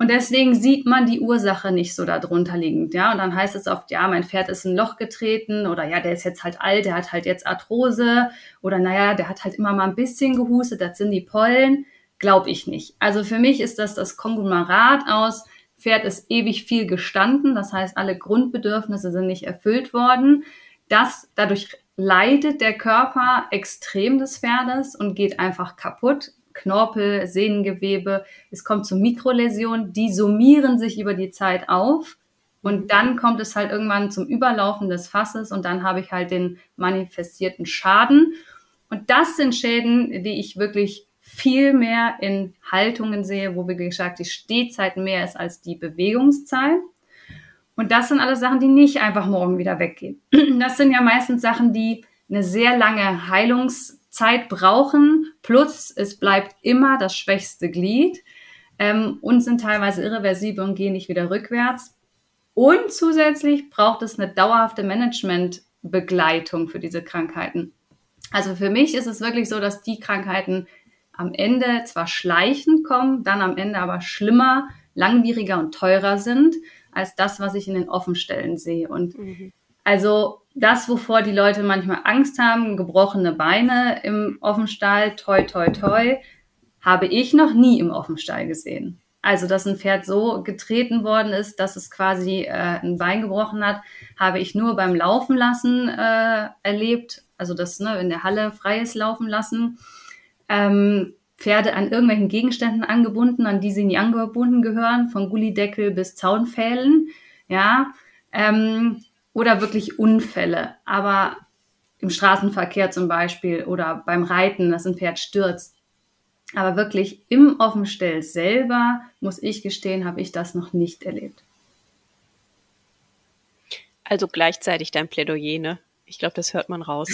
Speaker 2: und deswegen sieht man die Ursache nicht so darunter liegend, ja. Und dann heißt es oft, ja, mein Pferd ist in ein Loch getreten oder ja, der ist jetzt halt alt, der hat halt jetzt Arthrose oder naja, der hat halt immer mal ein bisschen gehustet, das sind die Pollen. Glaube ich nicht. Also für mich ist das das Konglomerat aus, Pferd ist ewig viel gestanden, das heißt, alle Grundbedürfnisse sind nicht erfüllt worden. Das, dadurch leidet der Körper extrem des Pferdes und geht einfach kaputt. Knorpel, Sehnengewebe. Es kommt zu Mikroläsionen, die summieren sich über die Zeit auf. Und dann kommt es halt irgendwann zum Überlaufen des Fasses und dann habe ich halt den manifestierten Schaden. Und das sind Schäden, die ich wirklich viel mehr in Haltungen sehe, wo, wie gesagt, die Stehzeit mehr ist als die Bewegungszeit. Und das sind alles Sachen, die nicht einfach morgen wieder weggehen. Das sind ja meistens Sachen, die eine sehr lange Heilungs- Zeit brauchen, plus es bleibt immer das schwächste Glied ähm, und sind teilweise irreversibel und gehen nicht wieder rückwärts. Und zusätzlich braucht es eine dauerhafte Managementbegleitung für diese Krankheiten. Also für mich ist es wirklich so, dass die Krankheiten am Ende zwar schleichend kommen, dann am Ende aber schlimmer, langwieriger und teurer sind als das, was ich in den Offenstellen sehe. Und mhm. also das, wovor die Leute manchmal Angst haben, gebrochene Beine im Offenstall, toi, toi, toi, habe ich noch nie im Offenstall gesehen. Also, dass ein Pferd so getreten worden ist, dass es quasi äh, ein Bein gebrochen hat, habe ich nur beim Laufen lassen äh, erlebt. Also das ne, in der Halle freies Laufen lassen. Ähm, Pferde an irgendwelchen Gegenständen angebunden, an die sie nie angebunden gehören, von Gullideckel bis Zaunpfählen. Ja, ähm, oder wirklich Unfälle. Aber im Straßenverkehr zum Beispiel oder beim Reiten, dass ein Pferd stürzt. Aber wirklich im Offenstell selber, muss ich gestehen, habe ich das noch nicht erlebt.
Speaker 1: Also gleichzeitig dein Plädoyer, ne? Ich glaube, das hört man raus.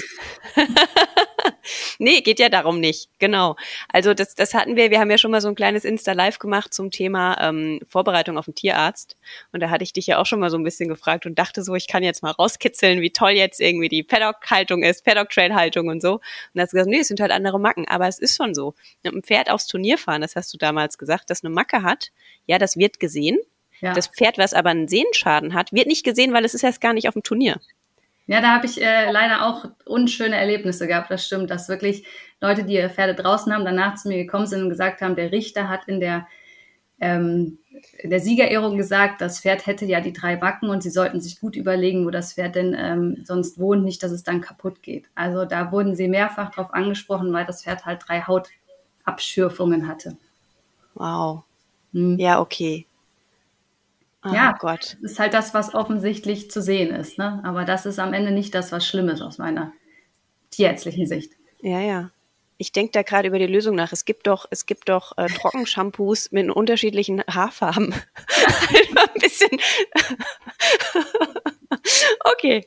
Speaker 1: nee, geht ja darum nicht. Genau. Also das, das hatten wir, wir haben ja schon mal so ein kleines Insta-Live gemacht zum Thema ähm, Vorbereitung auf den Tierarzt. Und da hatte ich dich ja auch schon mal so ein bisschen gefragt und dachte so, ich kann jetzt mal rauskitzeln, wie toll jetzt irgendwie die Paddock-Haltung ist, Paddock-Trail-Haltung und so. Und da hast du gesagt, nee, es sind halt andere Macken. Aber es ist schon so. Ein Pferd aufs Turnier fahren, das hast du damals gesagt, das eine Macke hat, ja, das wird gesehen. Ja. Das Pferd, was aber einen Sehenschaden hat, wird nicht gesehen, weil es ist erst gar nicht auf dem Turnier.
Speaker 2: Ja, da habe ich äh, leider auch unschöne Erlebnisse gehabt. Das stimmt, dass wirklich Leute, die ihre Pferde draußen haben, danach zu mir gekommen sind und gesagt haben, der Richter hat in der, ähm, in der Siegerehrung gesagt, das Pferd hätte ja die drei Backen und sie sollten sich gut überlegen, wo das Pferd denn ähm, sonst wohnt, nicht, dass es dann kaputt geht. Also da wurden sie mehrfach drauf angesprochen, weil das Pferd halt drei Hautabschürfungen hatte.
Speaker 1: Wow. Hm. Ja, okay.
Speaker 2: Oh ja, Gott. Das ist halt das, was offensichtlich zu sehen ist. Ne? Aber das ist am Ende nicht das, was schlimm ist aus meiner tierärztlichen Sicht.
Speaker 1: Ja, ja. Ich denke da gerade über die Lösung nach. Es gibt doch, es gibt doch äh, Trockenshampoos mit unterschiedlichen Haarfarben. ein bisschen. okay.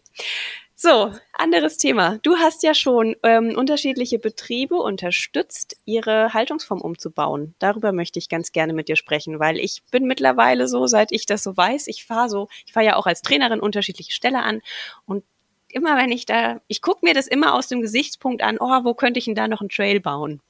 Speaker 1: So, anderes Thema. Du hast ja schon ähm, unterschiedliche Betriebe unterstützt, ihre Haltungsform umzubauen. Darüber möchte ich ganz gerne mit dir sprechen, weil ich bin mittlerweile so, seit ich das so weiß, ich fahre so, ich fahre ja auch als Trainerin unterschiedliche Ställe an und immer wenn ich da, ich gucke mir das immer aus dem Gesichtspunkt an, oh, wo könnte ich denn da noch einen Trail bauen?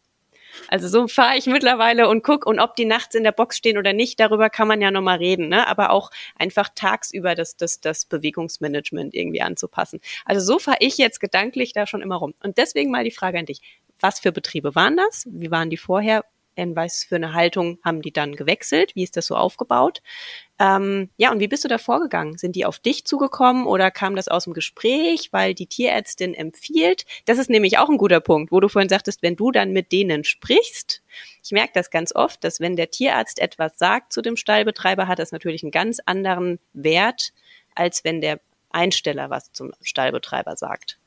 Speaker 1: Also so fahre ich mittlerweile und guck und ob die nachts in der Box stehen oder nicht, darüber kann man ja nochmal reden, ne? Aber auch einfach tagsüber das, das, das Bewegungsmanagement irgendwie anzupassen. Also so fahre ich jetzt gedanklich da schon immer rum. Und deswegen mal die Frage an dich. Was für Betriebe waren das? Wie waren die vorher? In was für eine Haltung haben die dann gewechselt? Wie ist das so aufgebaut? Ähm, ja, und wie bist du da vorgegangen? Sind die auf dich zugekommen oder kam das aus dem Gespräch, weil die Tierärztin empfiehlt? Das ist nämlich auch ein guter Punkt, wo du vorhin sagtest, wenn du dann mit denen sprichst, ich merke das ganz oft, dass wenn der Tierarzt etwas sagt zu dem Stallbetreiber, hat das natürlich einen ganz anderen Wert, als wenn der Einsteller was zum Stallbetreiber sagt.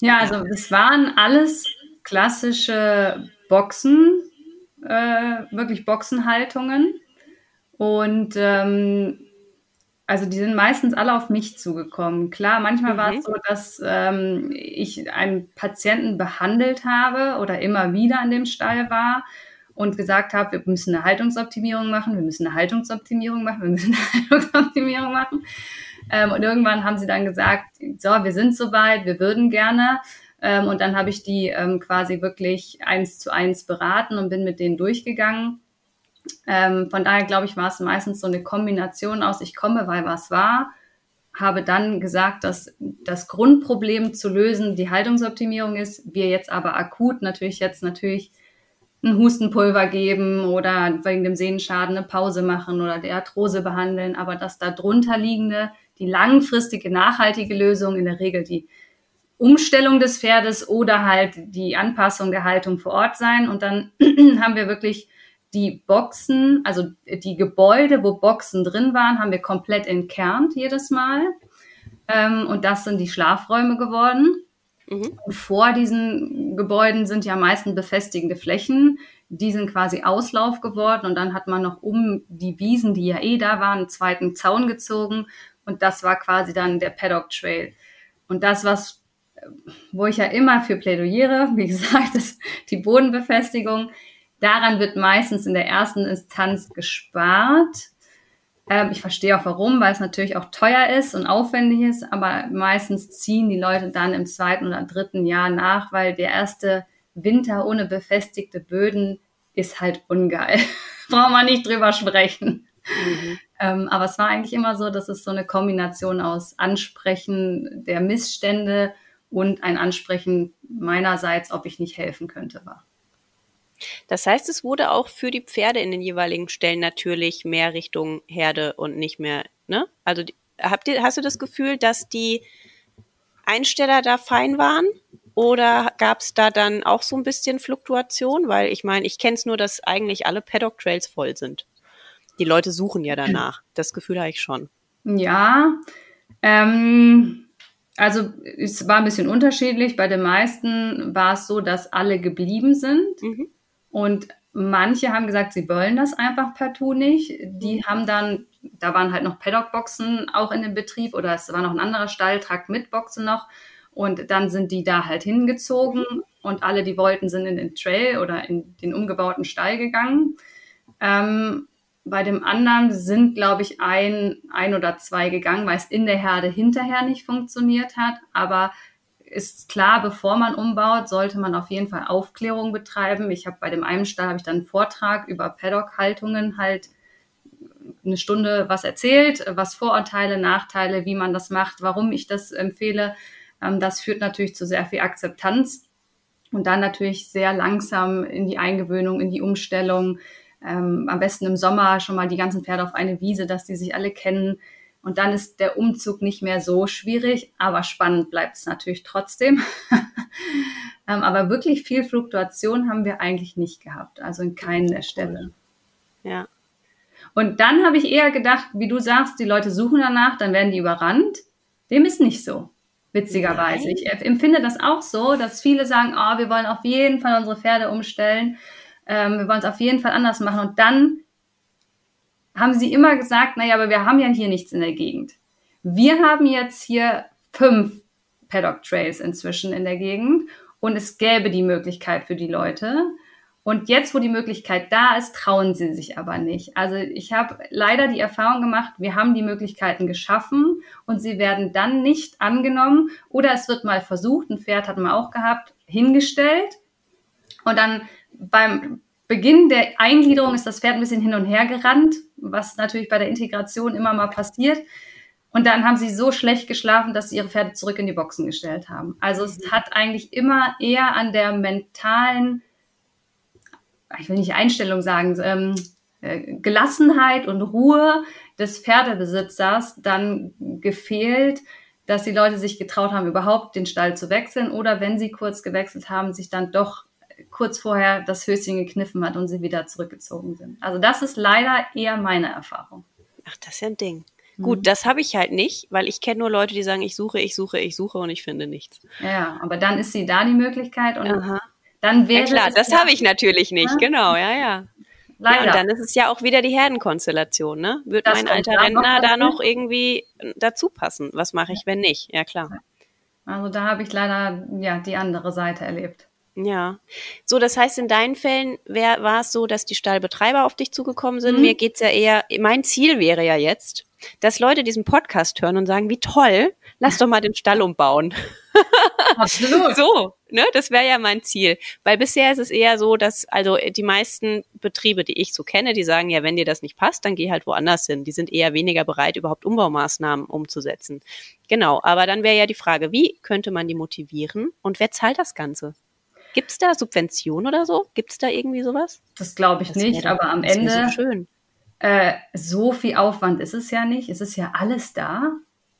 Speaker 2: Ja, also es waren alles klassische Boxen, äh, wirklich Boxenhaltungen. Und ähm, also die sind meistens alle auf mich zugekommen. Klar, manchmal mhm. war es so, dass ähm, ich einen Patienten behandelt habe oder immer wieder an dem Stall war und gesagt habe, wir müssen eine Haltungsoptimierung machen, wir müssen eine Haltungsoptimierung machen, wir müssen eine Haltungsoptimierung machen. Ähm, und irgendwann haben sie dann gesagt, so, wir sind soweit, wir würden gerne. Ähm, und dann habe ich die ähm, quasi wirklich eins zu eins beraten und bin mit denen durchgegangen. Ähm, von daher glaube ich, war es meistens so eine Kombination aus, ich komme, weil was war, habe dann gesagt, dass das Grundproblem zu lösen die Haltungsoptimierung ist, wir jetzt aber akut natürlich jetzt natürlich ein Hustenpulver geben oder wegen dem Sehnenschaden eine Pause machen oder die Arthrose behandeln, aber dass da drunter liegende, die langfristige, nachhaltige Lösung in der Regel die Umstellung des Pferdes oder halt die Anpassung der Haltung vor Ort sein. Und dann haben wir wirklich die Boxen, also die Gebäude, wo Boxen drin waren, haben wir komplett entkernt jedes Mal. Ähm, und das sind die Schlafräume geworden. Mhm. Und vor diesen Gebäuden sind ja meistens befestigende Flächen. Die sind quasi Auslauf geworden. Und dann hat man noch um die Wiesen, die ja eh da waren, einen zweiten Zaun gezogen. Und das war quasi dann der Paddock Trail. Und das, was wo ich ja immer für plädoyiere, wie gesagt, ist die Bodenbefestigung. Daran wird meistens in der ersten Instanz gespart. Ähm, ich verstehe auch warum, weil es natürlich auch teuer ist und aufwendig ist, aber meistens ziehen die Leute dann im zweiten oder dritten Jahr nach, weil der erste Winter ohne befestigte Böden ist halt ungeil. Braucht man nicht drüber sprechen. Mhm. Ähm, aber es war eigentlich immer so, dass es so eine Kombination aus Ansprechen der Missstände und ein Ansprechen meinerseits, ob ich nicht helfen könnte, war.
Speaker 1: Das heißt, es wurde auch für die Pferde in den jeweiligen Stellen natürlich mehr Richtung Herde und nicht mehr, ne? Also habt ihr, hast du das Gefühl, dass die Einsteller da fein waren? Oder gab es da dann auch so ein bisschen Fluktuation? Weil ich meine, ich kenne es nur, dass eigentlich alle Paddock-Trails voll sind. Die Leute suchen ja danach. Das Gefühl habe ich schon.
Speaker 2: Ja, ähm, also es war ein bisschen unterschiedlich. Bei den meisten war es so, dass alle geblieben sind. Mhm. Und manche haben gesagt, sie wollen das einfach partout nicht. Die mhm. haben dann, da waren halt noch Paddock-Boxen auch in dem Betrieb oder es war noch ein anderer Stalltrakt mit Boxen noch. und dann sind die da halt hingezogen und alle, die wollten, sind in den Trail oder in den umgebauten Stall gegangen. Ähm, bei dem anderen sind, glaube ich, ein, ein oder zwei gegangen, weil es in der Herde hinterher nicht funktioniert hat. Aber ist klar, bevor man umbaut, sollte man auf jeden Fall Aufklärung betreiben. Ich habe bei dem einen Stall habe ich dann einen Vortrag über Paddock-Haltungen halt eine Stunde was erzählt, was Vorurteile, Nachteile, wie man das macht, warum ich das empfehle. Ähm, das führt natürlich zu sehr viel Akzeptanz und dann natürlich sehr langsam in die Eingewöhnung, in die Umstellung. Ähm, am besten im Sommer schon mal die ganzen Pferde auf eine Wiese, dass die sich alle kennen. Und dann ist der Umzug nicht mehr so schwierig, aber spannend bleibt es natürlich trotzdem. ähm, aber wirklich viel Fluktuation haben wir eigentlich nicht gehabt, also in keiner Stelle.
Speaker 1: Ja.
Speaker 2: Und dann habe ich eher gedacht, wie du sagst, die Leute suchen danach, dann werden die überrannt. Dem ist nicht so witzigerweise. Nein. Ich empfinde das auch so, dass viele sagen, oh, wir wollen auf jeden Fall unsere Pferde umstellen, ähm, wir wollen es auf jeden Fall anders machen. Und dann haben sie immer gesagt, naja, aber wir haben ja hier nichts in der Gegend. Wir haben jetzt hier fünf Paddock Trails inzwischen in der Gegend und es gäbe die Möglichkeit für die Leute. Und jetzt, wo die Möglichkeit da ist, trauen sie sich aber nicht. Also ich habe leider die Erfahrung gemacht, wir haben die Möglichkeiten geschaffen und sie werden dann nicht angenommen oder es wird mal versucht, ein Pferd hatten wir auch gehabt, hingestellt und dann beim Beginn der Eingliederung ist das Pferd ein bisschen hin und her gerannt, was natürlich bei der Integration immer mal passiert. Und dann haben sie so schlecht geschlafen, dass sie ihre Pferde zurück in die Boxen gestellt haben. Also es mhm. hat eigentlich immer eher an der mentalen ich will nicht Einstellung sagen, ähm, äh, Gelassenheit und Ruhe des Pferdebesitzers dann gefehlt, dass die Leute sich getraut haben, überhaupt den Stall zu wechseln oder wenn sie kurz gewechselt haben, sich dann doch kurz vorher das Höschen gekniffen hat und sie wieder zurückgezogen sind. Also das ist leider eher meine Erfahrung.
Speaker 1: Ach, das ist ja ein Ding. Mhm. Gut, das habe ich halt nicht, weil ich kenne nur Leute, die sagen, ich suche, ich suche, ich suche und ich finde nichts.
Speaker 2: Ja, aber dann ist sie da die Möglichkeit und Aha dann wäre
Speaker 1: ja klar, das habe ich natürlich nicht, ja? genau, ja, ja. Leider. Ja, und dann ist es ja auch wieder die Herdenkonstellation, ne? Wird das mein alter Rentner da noch irgendwie dazu passen? Was mache ich, wenn nicht? Ja, klar.
Speaker 2: Also da habe ich leider ja die andere Seite erlebt.
Speaker 1: Ja. So, das heißt, in deinen Fällen war es so, dass die Stallbetreiber auf dich zugekommen sind. Mhm. Mir geht's ja eher, mein Ziel wäre ja jetzt, dass Leute diesen Podcast hören und sagen, wie toll, lass doch mal den Stall umbauen. Absolut. so, ne, das wäre ja mein Ziel. Weil bisher ist es eher so, dass also die meisten Betriebe, die ich so kenne, die sagen ja, wenn dir das nicht passt, dann geh halt woanders hin. Die sind eher weniger bereit, überhaupt Umbaumaßnahmen umzusetzen. Genau, aber dann wäre ja die Frage, wie könnte man die motivieren und wer zahlt das Ganze? Gibt es da Subventionen oder so? Gibt es da irgendwie sowas?
Speaker 2: Das glaube ich das nicht, aber am Ende so schön. Äh, so viel Aufwand ist es ja nicht. Es ist ja alles da.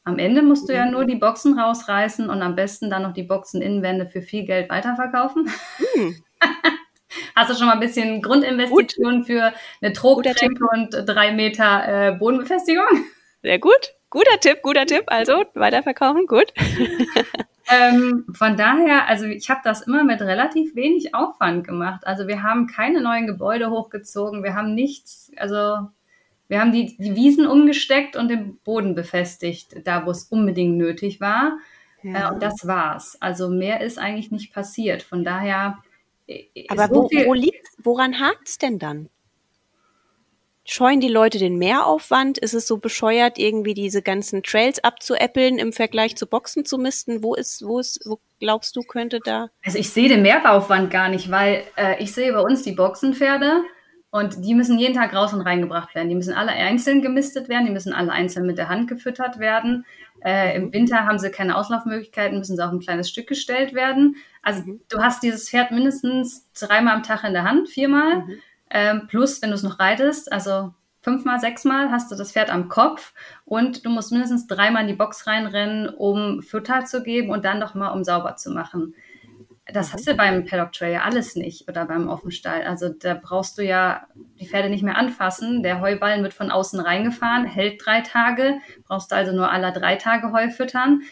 Speaker 2: Am Ende musst du ja mhm. nur die Boxen rausreißen und am besten dann noch die Boxen-Innenwände für viel Geld weiterverkaufen. Mhm. Hast du schon mal ein bisschen Grundinvestition gut. für eine Trogtreppe und drei Meter äh, Bodenbefestigung?
Speaker 1: Sehr gut. Guter Tipp, guter Tipp. Also weiterverkaufen, gut.
Speaker 2: ähm, von daher, also ich habe das immer mit relativ wenig Aufwand gemacht. Also wir haben keine neuen Gebäude hochgezogen, wir haben nichts, also wir haben die, die Wiesen umgesteckt und den Boden befestigt, da wo es unbedingt nötig war. Ja. Äh, und das war's. Also mehr ist eigentlich nicht passiert. Von daher.
Speaker 1: Äh, Aber so wo, wo liegt, woran hakt's denn dann? Scheuen die Leute den Mehraufwand? Ist es so bescheuert, irgendwie diese ganzen Trails abzuäppeln im Vergleich zu Boxen zu misten? Wo ist, wo ist, wo glaubst du, könnte da?
Speaker 2: Also ich sehe den Mehraufwand gar nicht, weil äh, ich sehe bei uns die Boxenpferde und die müssen jeden Tag raus und reingebracht werden. Die müssen alle einzeln gemistet werden, die müssen alle einzeln mit der Hand gefüttert werden. Äh, Im Winter haben sie keine Auslaufmöglichkeiten, müssen sie auf ein kleines Stück gestellt werden. Also mhm. du hast dieses Pferd mindestens dreimal am Tag in der Hand, viermal. Mhm. Ähm, plus, wenn du es noch reitest, also fünfmal, sechsmal hast du das Pferd am Kopf und du musst mindestens dreimal in die Box reinrennen, um Futter zu geben und dann nochmal, um sauber zu machen. Das hast du beim Paddock Trail ja alles nicht oder beim Offenstall. Also da brauchst du ja die Pferde nicht mehr anfassen. Der Heuballen wird von außen reingefahren, hält drei Tage, brauchst du also nur alle drei Tage Heu füttern.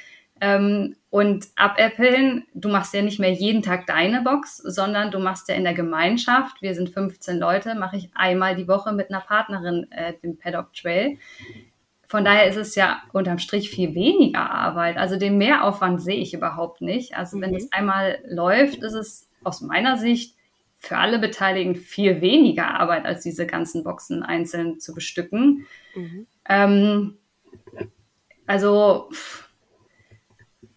Speaker 2: Ähm, und abäppeln, du machst ja nicht mehr jeden Tag deine Box, sondern du machst ja in der Gemeinschaft, wir sind 15 Leute, mache ich einmal die Woche mit einer Partnerin äh, den Paddock Trail. von daher ist es ja unterm Strich viel weniger Arbeit. Also den Mehraufwand sehe ich überhaupt nicht. Also mhm. wenn es einmal läuft, ist es aus meiner Sicht für alle Beteiligten viel weniger Arbeit, als diese ganzen Boxen einzeln zu bestücken. Mhm. Ähm, also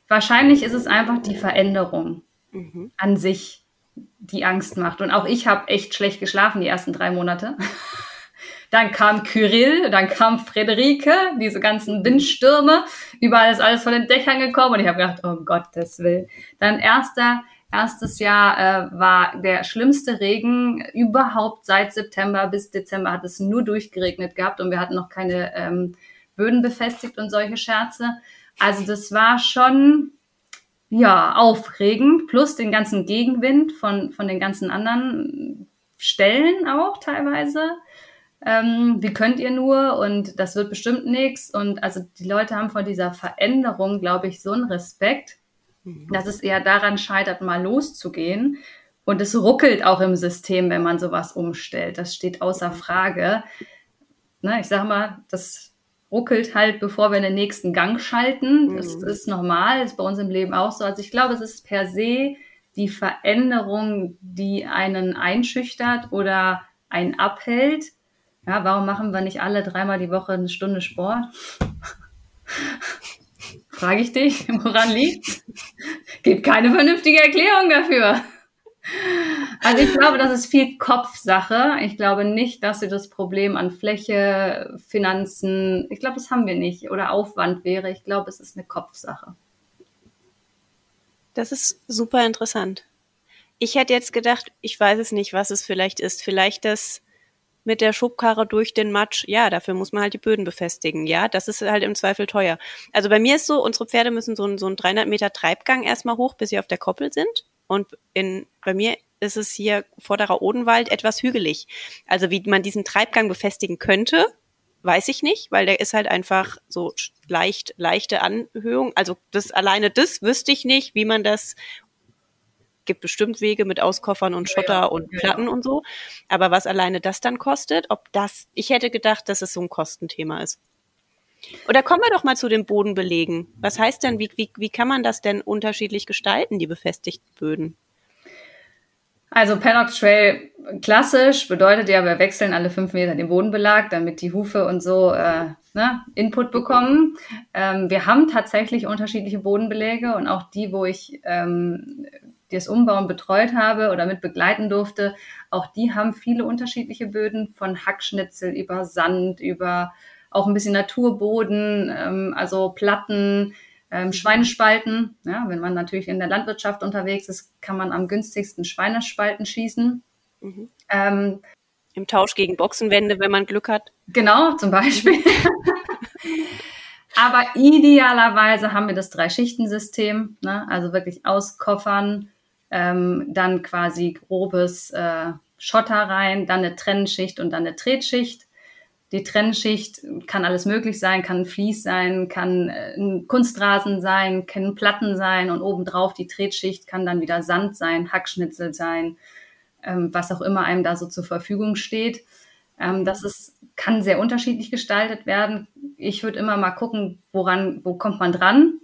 Speaker 2: wahrscheinlich ist es einfach die Veränderung mhm. an sich, die Angst macht. Und auch ich habe echt schlecht geschlafen die ersten drei Monate. Dann kam Kyrill, dann kam Frederike, diese ganzen Windstürme. Überall ist alles von den Dächern gekommen und ich habe gedacht, oh Gottes Willen. Dann erster, erstes Jahr äh, war der schlimmste Regen überhaupt seit September bis Dezember hat es nur durchgeregnet gehabt und wir hatten noch keine ähm, Böden befestigt und solche Scherze. Also das war schon ja aufregend plus den ganzen Gegenwind von von den ganzen anderen Stellen auch teilweise ähm, wie könnt ihr nur und das wird bestimmt nichts. Und also die Leute haben vor dieser Veränderung, glaube ich, so einen Respekt, mhm. dass es eher daran scheitert, mal loszugehen. Und es ruckelt auch im System, wenn man sowas umstellt. Das steht außer Frage. Ne, ich sage mal, das ruckelt halt, bevor wir den nächsten Gang schalten. Das mhm. ist normal, ist bei uns im Leben auch so. Also ich glaube, es ist per se die Veränderung, die einen einschüchtert oder einen abhält. Ja, warum machen wir nicht alle dreimal die Woche eine Stunde Sport? Frage ich dich, woran liegt? Gibt keine vernünftige Erklärung dafür. Also ich glaube, das ist viel Kopfsache. Ich glaube nicht, dass wir das Problem an Fläche, Finanzen, ich glaube, das haben wir nicht, oder Aufwand wäre. Ich glaube, es ist eine Kopfsache.
Speaker 1: Das ist super interessant. Ich hätte jetzt gedacht, ich weiß es nicht, was es vielleicht ist. Vielleicht das mit der Schubkarre durch den Matsch, ja, dafür muss man halt die Böden befestigen, ja, das ist halt im Zweifel teuer. Also bei mir ist so, unsere Pferde müssen so, ein, so einen 300 Meter Treibgang erstmal hoch, bis sie auf der Koppel sind und in, bei mir ist es hier vorderer Odenwald etwas hügelig. Also wie man diesen Treibgang befestigen könnte, weiß ich nicht, weil der ist halt einfach so leicht, leichte Anhöhung. Also das alleine das wüsste ich nicht, wie man das gibt bestimmt Wege mit Auskoffern und Schotter ja, und Platten ja. und so. Aber was alleine das dann kostet, ob das, ich hätte gedacht, dass es so ein Kostenthema ist. Oder kommen wir doch mal zu den Bodenbelegen. Was heißt denn, wie, wie, wie kann man das denn unterschiedlich gestalten, die befestigten Böden?
Speaker 2: Also Paddock Trail klassisch bedeutet ja, wir wechseln alle fünf Meter den Bodenbelag, damit die Hufe und so äh, ne, Input bekommen. Ähm, wir haben tatsächlich unterschiedliche Bodenbeläge und auch die, wo ich ähm, das Umbauen betreut habe oder mit begleiten durfte, auch die haben viele unterschiedliche Böden, von Hackschnitzel über Sand, über auch ein bisschen Naturboden, ähm, also Platten, ähm, Schweinespalten. Ja, wenn man natürlich in der Landwirtschaft unterwegs ist, kann man am günstigsten Schweinespalten schießen. Mhm.
Speaker 1: Ähm, Im Tausch gegen Boxenwände, wenn man Glück hat.
Speaker 2: Genau, zum Beispiel. Aber idealerweise haben wir das Drei-Schichten-System, ne? also wirklich auskoffern, ähm, dann quasi grobes äh, Schotter rein, dann eine Trennschicht und dann eine Tretschicht. Die Trennschicht kann alles möglich sein, kann ein Vlies sein, kann äh, ein Kunstrasen sein, können Platten sein und obendrauf die Tretschicht kann dann wieder Sand sein, Hackschnitzel sein, ähm, was auch immer einem da so zur Verfügung steht. Ähm, das ist, kann sehr unterschiedlich gestaltet werden. Ich würde immer mal gucken, woran, wo kommt man dran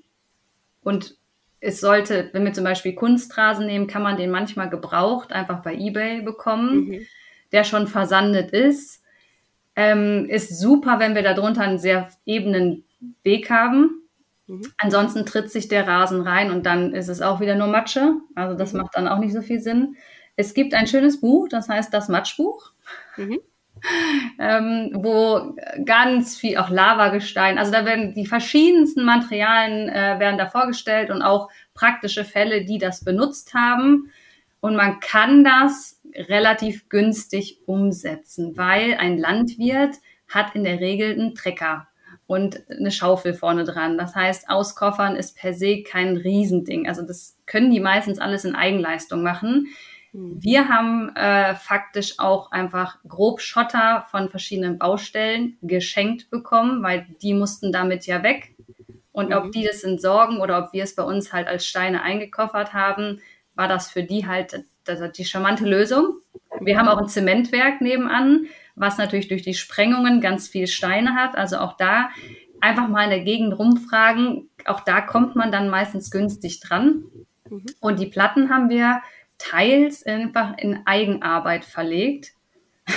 Speaker 2: und es sollte, wenn wir zum Beispiel Kunstrasen nehmen, kann man den manchmal gebraucht einfach bei eBay bekommen, mhm. der schon versandet ist. Ähm, ist super, wenn wir darunter einen sehr ebenen Weg haben. Mhm. Ansonsten tritt sich der Rasen rein und dann ist es auch wieder nur Matsche. Also das mhm. macht dann auch nicht so viel Sinn. Es gibt ein schönes Buch, das heißt das Matschbuch. Mhm ähm, wo ganz viel, auch Lavagestein, also da werden die verschiedensten Materialien äh, werden da vorgestellt und auch praktische Fälle, die das benutzt haben. Und man kann das relativ günstig umsetzen, weil ein Landwirt hat in der Regel einen Trecker und eine Schaufel vorne dran. Das heißt, auskoffern ist per se kein Riesending. Also das können die meistens alles in Eigenleistung machen. Mhm. Wir haben äh, faktisch auch einfach grob Schotter von verschiedenen Baustellen geschenkt bekommen, weil die mussten damit ja weg. Und mhm. ob die das entsorgen oder ob wir es bei uns halt als Steine eingekoffert haben, war das für die halt die charmante Lösung. Wir haben auch ein Zementwerk nebenan, was natürlich durch die Sprengungen ganz viel Steine hat. Also auch da einfach mal in der Gegend rumfragen. Auch da kommt man dann meistens günstig dran. Mhm. Und die Platten haben wir teils einfach in Eigenarbeit verlegt.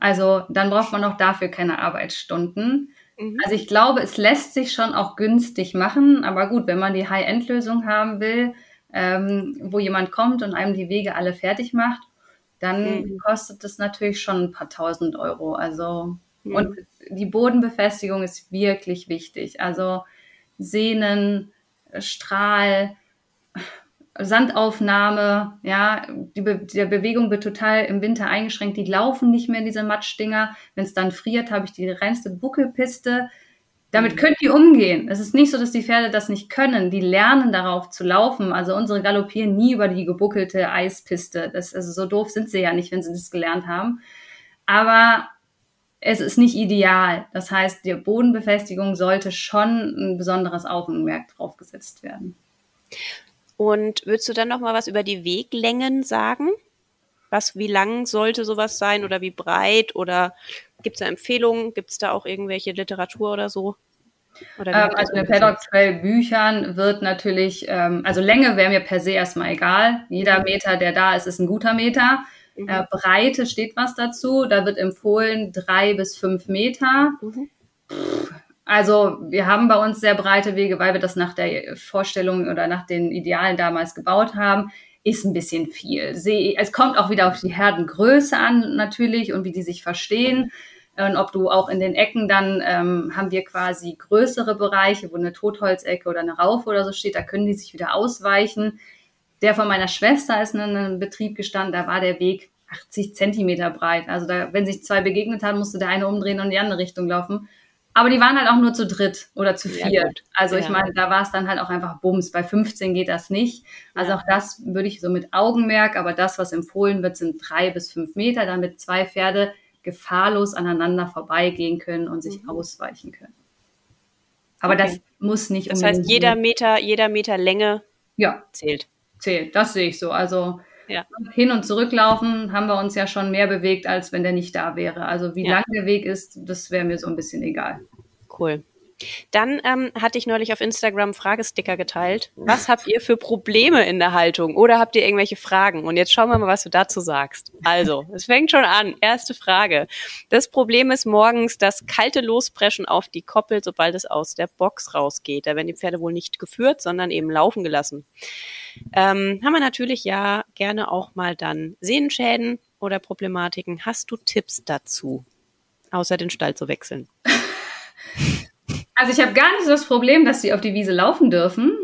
Speaker 2: also dann braucht man auch dafür keine Arbeitsstunden. Mhm. Also ich glaube, es lässt sich schon auch günstig machen. Aber gut, wenn man die High-End-Lösung haben will, ähm, wo jemand kommt und einem die Wege alle fertig macht, dann mhm. kostet es natürlich schon ein paar tausend Euro. Also mhm. und die Bodenbefestigung ist wirklich wichtig. Also Sehnen, Strahl, Sandaufnahme, ja, die, Be die Bewegung wird total im Winter eingeschränkt. Die laufen nicht mehr, diese Matschdinger. Wenn es dann friert, habe ich die reinste Buckelpiste. Damit mhm. können die umgehen. Es ist nicht so, dass die Pferde das nicht können. Die lernen darauf zu laufen. Also unsere galoppieren nie über die gebuckelte Eispiste. Das, also so doof sind sie ja nicht, wenn sie das gelernt haben. Aber es ist nicht ideal. Das heißt, die Bodenbefestigung sollte schon ein besonderes Augenmerk drauf gesetzt werden.
Speaker 1: Und würdest du dann noch mal was über die Weglängen sagen? Was, wie lang sollte sowas sein oder wie breit oder gibt es da Empfehlungen? Gibt es da auch irgendwelche Literatur oder so?
Speaker 2: Oder ähm, also in den Paddock Trail Büchern wird natürlich, ähm, also Länge wäre mir per se erstmal egal. Jeder mhm. Meter, der da ist, ist ein guter Meter. Mhm. Äh, Breite steht was dazu. Da wird empfohlen drei bis fünf Meter. Mhm. Also wir haben bei uns sehr breite Wege, weil wir das nach der Vorstellung oder nach den Idealen damals gebaut haben. Ist ein bisschen viel. Es kommt auch wieder auf die Herdengröße an natürlich und wie die sich verstehen. Und ob du auch in den Ecken dann ähm, haben wir quasi größere Bereiche, wo eine Totholzecke oder eine Raufe oder so steht, da können die sich wieder ausweichen. Der von meiner Schwester ist in einem Betrieb gestanden, da war der Weg 80 Zentimeter breit. Also da, wenn sich zwei begegnet haben, musste der eine umdrehen und in die andere Richtung laufen. Aber die waren halt auch nur zu dritt oder zu viert. Ja, also ich meine, da war es dann halt auch einfach Bums. Bei 15 geht das nicht. Also ja. auch das würde ich so mit Augenmerk, aber das, was empfohlen wird, sind drei bis fünf Meter, damit zwei Pferde gefahrlos aneinander vorbeigehen können und sich mhm. ausweichen können. Aber okay. das muss nicht.
Speaker 1: Das heißt, jeder Meter, jeder Meter Länge
Speaker 2: ja.
Speaker 1: zählt.
Speaker 2: Zählt, das sehe ich so. Also ja. hin und zurücklaufen haben wir uns ja schon mehr bewegt, als wenn der nicht da wäre. Also wie ja. lang der Weg ist, das wäre mir so ein bisschen egal.
Speaker 1: Cool. Dann ähm, hatte ich neulich auf Instagram Fragesticker geteilt. Was habt ihr für Probleme in der Haltung oder habt ihr irgendwelche Fragen? Und jetzt schauen wir mal, was du dazu sagst. Also, es fängt schon an. Erste Frage. Das Problem ist morgens das kalte Lospreschen auf die Koppel, sobald es aus der Box rausgeht. Da werden die Pferde wohl nicht geführt, sondern eben laufen gelassen. Ähm, haben wir natürlich ja gerne auch mal dann Sehnenschäden oder Problematiken. Hast du Tipps dazu? Außer den Stall zu wechseln.
Speaker 2: Also ich habe gar nicht so das Problem, dass sie auf die Wiese laufen dürfen,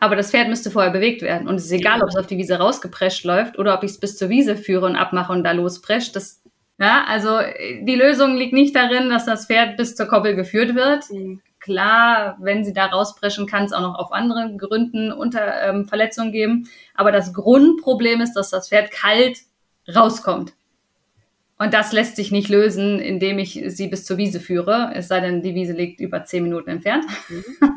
Speaker 2: aber das Pferd müsste vorher bewegt werden. Und es ist egal, ob es auf die Wiese rausgeprescht läuft oder ob ich es bis zur Wiese führe und abmache und da losprescht. Das, ja, also die Lösung liegt nicht darin, dass das Pferd bis zur Koppel geführt wird. Mhm. Klar, wenn sie da rauspreschen, kann es auch noch auf anderen Gründen unter ähm, Verletzungen geben. Aber das Grundproblem ist, dass das Pferd kalt rauskommt. Und das lässt sich nicht lösen, indem ich sie bis zur Wiese führe, es sei denn, die Wiese liegt über zehn Minuten entfernt. Mhm.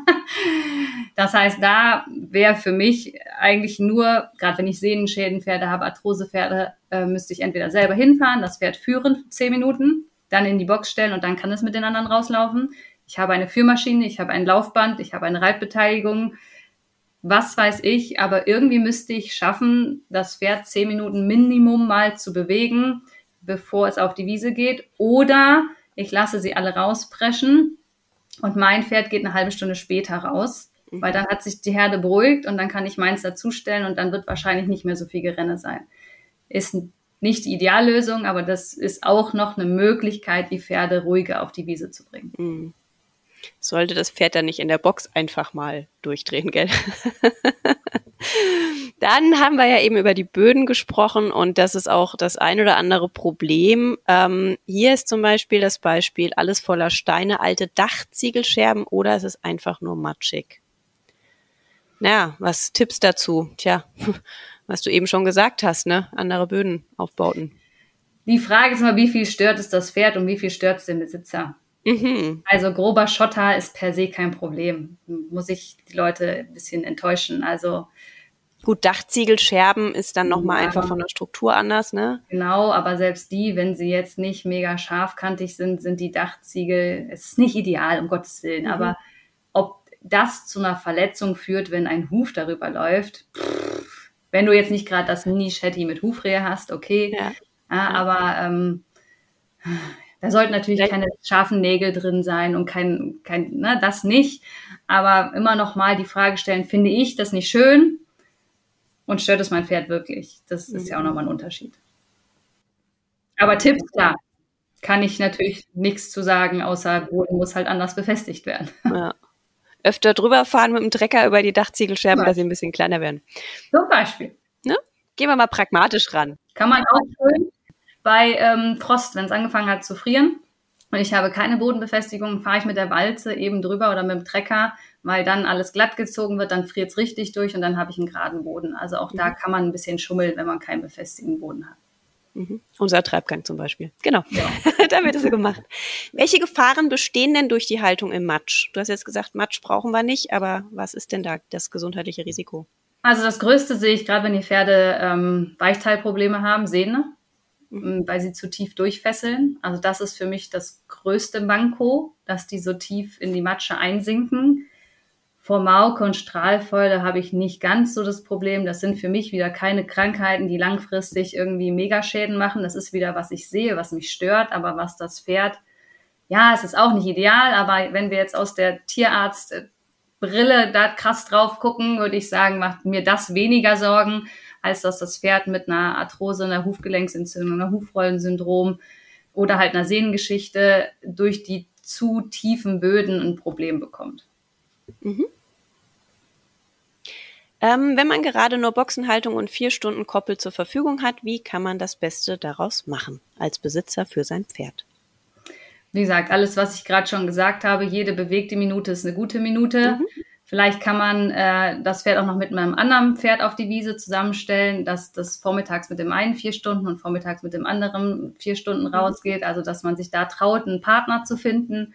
Speaker 2: Das heißt, da wäre für mich eigentlich nur, gerade wenn ich Sehnenschädenpferde habe, Arthrosepferde, äh, müsste ich entweder selber hinfahren, das Pferd führen, zehn Minuten, dann in die Box stellen und dann kann es mit den anderen rauslaufen. Ich habe eine Führmaschine, ich habe ein Laufband, ich habe eine Reitbeteiligung, was weiß ich, aber irgendwie müsste ich schaffen, das Pferd zehn Minuten Minimum mal zu bewegen, bevor es auf die Wiese geht. Oder ich lasse sie alle rauspreschen und mein Pferd geht eine halbe Stunde später raus, mhm. weil dann hat sich die Herde beruhigt und dann kann ich meins dazustellen und dann wird wahrscheinlich nicht mehr so viel Gerenne sein. Ist nicht die Ideallösung, aber das ist auch noch eine Möglichkeit, die Pferde ruhiger auf die Wiese zu bringen. Mhm.
Speaker 1: Sollte das Pferd dann nicht in der Box einfach mal durchdrehen, gell? Dann haben wir ja eben über die Böden gesprochen und das ist auch das ein oder andere Problem. Ähm, hier ist zum Beispiel das Beispiel alles voller Steine, alte Dachziegelscherben oder es ist einfach nur matschig. Naja, was Tipps dazu? Tja, was du eben schon gesagt hast, ne? Andere Böden aufbauten.
Speaker 2: Die Frage ist immer, wie viel stört es das Pferd und wie viel stört es den Besitzer? Mhm. Also grober Schotter ist per se kein Problem. Muss ich die Leute ein bisschen enttäuschen. Also
Speaker 1: Gut, Dachziegelscherben ist dann nochmal ja. einfach von der Struktur anders, ne?
Speaker 2: Genau, aber selbst die, wenn sie jetzt nicht mega scharfkantig sind, sind die Dachziegel, es ist nicht ideal, um Gottes Willen, mhm. aber ob das zu einer Verletzung führt, wenn ein Huf darüber läuft, pff, wenn du jetzt nicht gerade das Mini-Shetty mit Hufrehe hast, okay, ja. Ja, aber ähm, da sollten natürlich keine scharfen Nägel drin sein und kein, kein ne, das nicht. Aber immer noch mal die Frage stellen, finde ich das nicht schön? Und stört es mein Pferd wirklich? Das ist ja auch nochmal ein Unterschied. Aber Tipps, klar, kann ich natürlich nichts zu sagen, außer Boden muss halt anders befestigt werden.
Speaker 1: Ja. Öfter drüber fahren mit dem Trecker über die Dachziegelscherben, dass sie ein bisschen kleiner werden.
Speaker 2: Zum Beispiel.
Speaker 1: Ne? Gehen wir mal pragmatisch ran.
Speaker 2: Kann man auch schön bei ähm, Frost, wenn es angefangen hat zu frieren und ich habe keine Bodenbefestigung, fahre ich mit der Walze eben drüber oder mit dem Trecker, weil dann alles glatt gezogen wird, dann friert es richtig durch und dann habe ich einen geraden Boden. Also auch mhm. da kann man ein bisschen schummeln, wenn man keinen befestigten Boden hat.
Speaker 1: Mhm. Unser Treibgang zum Beispiel. Genau. Ja. da wird es gemacht. Welche Gefahren bestehen denn durch die Haltung im Matsch? Du hast jetzt gesagt, Matsch brauchen wir nicht, aber was ist denn da das gesundheitliche Risiko?
Speaker 2: Also das Größte sehe ich gerade, wenn die Pferde ähm, Weichteilprobleme haben, Sehne. Mhm. weil sie zu tief durchfesseln. Also das ist für mich das größte Manko, dass die so tief in die Matsche einsinken. Vor Mauke und Strahlfäule habe ich nicht ganz so das Problem. Das sind für mich wieder keine Krankheiten, die langfristig irgendwie Megaschäden machen. Das ist wieder, was ich sehe, was mich stört, aber was das Pferd, ja, es ist auch nicht ideal, aber wenn wir jetzt aus der Tierarztbrille da krass drauf gucken, würde ich sagen, macht mir das weniger Sorgen, als dass das Pferd mit einer Arthrose, einer Hufgelenksentzündung, einer Hufrollensyndrom oder halt einer Sehnengeschichte durch die zu tiefen Böden ein Problem bekommt. Mhm.
Speaker 1: Ähm, wenn man gerade nur Boxenhaltung und vier Stunden Koppel zur Verfügung hat, wie kann man das Beste daraus machen als Besitzer für sein Pferd?
Speaker 2: Wie gesagt, alles, was ich gerade schon gesagt habe, jede bewegte Minute ist eine gute Minute. Mhm. Vielleicht kann man äh, das Pferd auch noch mit einem anderen Pferd auf die Wiese zusammenstellen, dass das vormittags mit dem einen vier Stunden und vormittags mit dem anderen vier Stunden mhm. rausgeht. Also dass man sich da traut, einen Partner zu finden.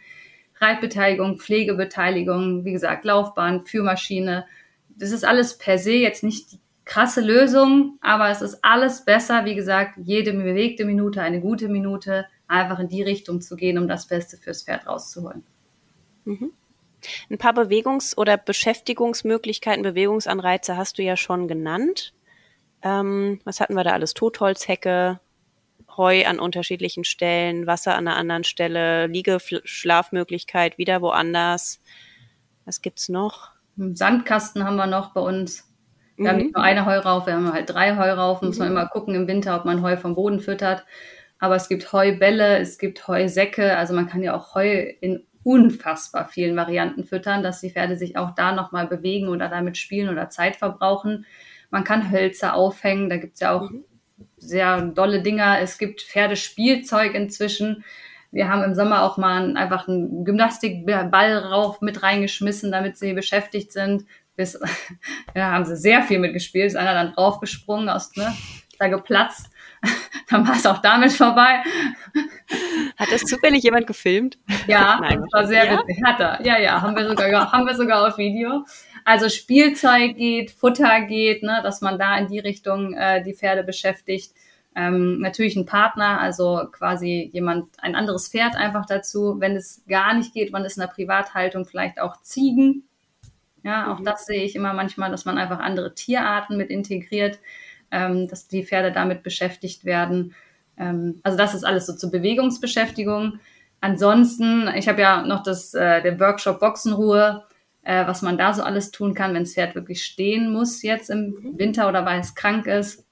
Speaker 2: Reitbeteiligung, Pflegebeteiligung, wie gesagt, Laufbahn, Führmaschine. Das ist alles per se jetzt nicht die krasse Lösung, aber es ist alles besser, wie gesagt, jede bewegte Minute, eine gute Minute, einfach in die Richtung zu gehen, um das Beste fürs Pferd rauszuholen.
Speaker 1: Mhm. Ein paar Bewegungs- oder Beschäftigungsmöglichkeiten, Bewegungsanreize hast du ja schon genannt. Ähm, was hatten wir da alles? Totholzhecke, Heu an unterschiedlichen Stellen, Wasser an einer anderen Stelle, Liegeschlafmöglichkeit wieder woanders. Was gibt's noch?
Speaker 2: Sandkasten haben wir noch bei uns. Wir mhm. haben nicht nur eine Heuraufe, wir haben halt drei Heuraufen. Mhm. Muss man mhm. immer gucken im Winter, ob man Heu vom Boden füttert. Aber es gibt Heubälle, es gibt Heusäcke. Also man kann ja auch Heu in unfassbar vielen Varianten füttern, dass die Pferde sich auch da nochmal bewegen oder damit spielen oder Zeit verbrauchen. Man kann Hölzer aufhängen, da gibt's ja auch mhm. sehr dolle Dinger. Es gibt Pferdespielzeug inzwischen. Wir haben im Sommer auch mal einfach einen Gymnastikball rauf mit reingeschmissen, damit sie beschäftigt sind. Bis, ja, haben sie sehr viel mitgespielt. Ist einer dann draufgesprungen, aus, ne, da geplatzt. dann war es auch damit vorbei.
Speaker 1: Hat das zufällig jemand gefilmt?
Speaker 2: Ja, Nein, das war sehr ja? witzig. Hat er. Ja, ja, haben wir sogar, haben wir sogar auf Video. Also Spielzeug geht, Futter geht, ne, dass man da in die Richtung äh, die Pferde beschäftigt. Ähm, natürlich ein Partner, also quasi jemand, ein anderes Pferd einfach dazu. Wenn es gar nicht geht, man ist in der Privathaltung, vielleicht auch Ziegen. Ja, auch mhm. das sehe ich immer manchmal, dass man einfach andere Tierarten mit integriert ähm, dass die Pferde damit beschäftigt werden. Ähm, also das ist alles so zur Bewegungsbeschäftigung. Ansonsten, ich habe ja noch das, äh, den Workshop Boxenruhe, äh, was man da so alles tun kann, wenn das Pferd wirklich stehen muss jetzt im Winter oder weil es krank ist.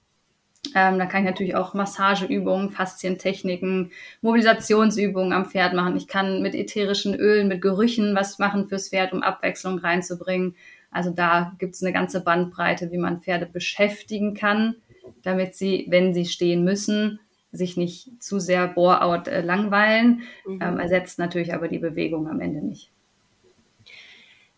Speaker 2: Ähm, da kann ich natürlich auch Massageübungen, Faszientechniken, Mobilisationsübungen am Pferd machen. Ich kann mit ätherischen Ölen, mit Gerüchen was machen fürs Pferd, um Abwechslung reinzubringen. Also da gibt es eine ganze Bandbreite, wie man Pferde beschäftigen kann, damit sie, wenn sie stehen müssen, sich nicht zu sehr Bore-out äh, langweilen. Mhm. Ähm, ersetzt natürlich aber die Bewegung am Ende nicht.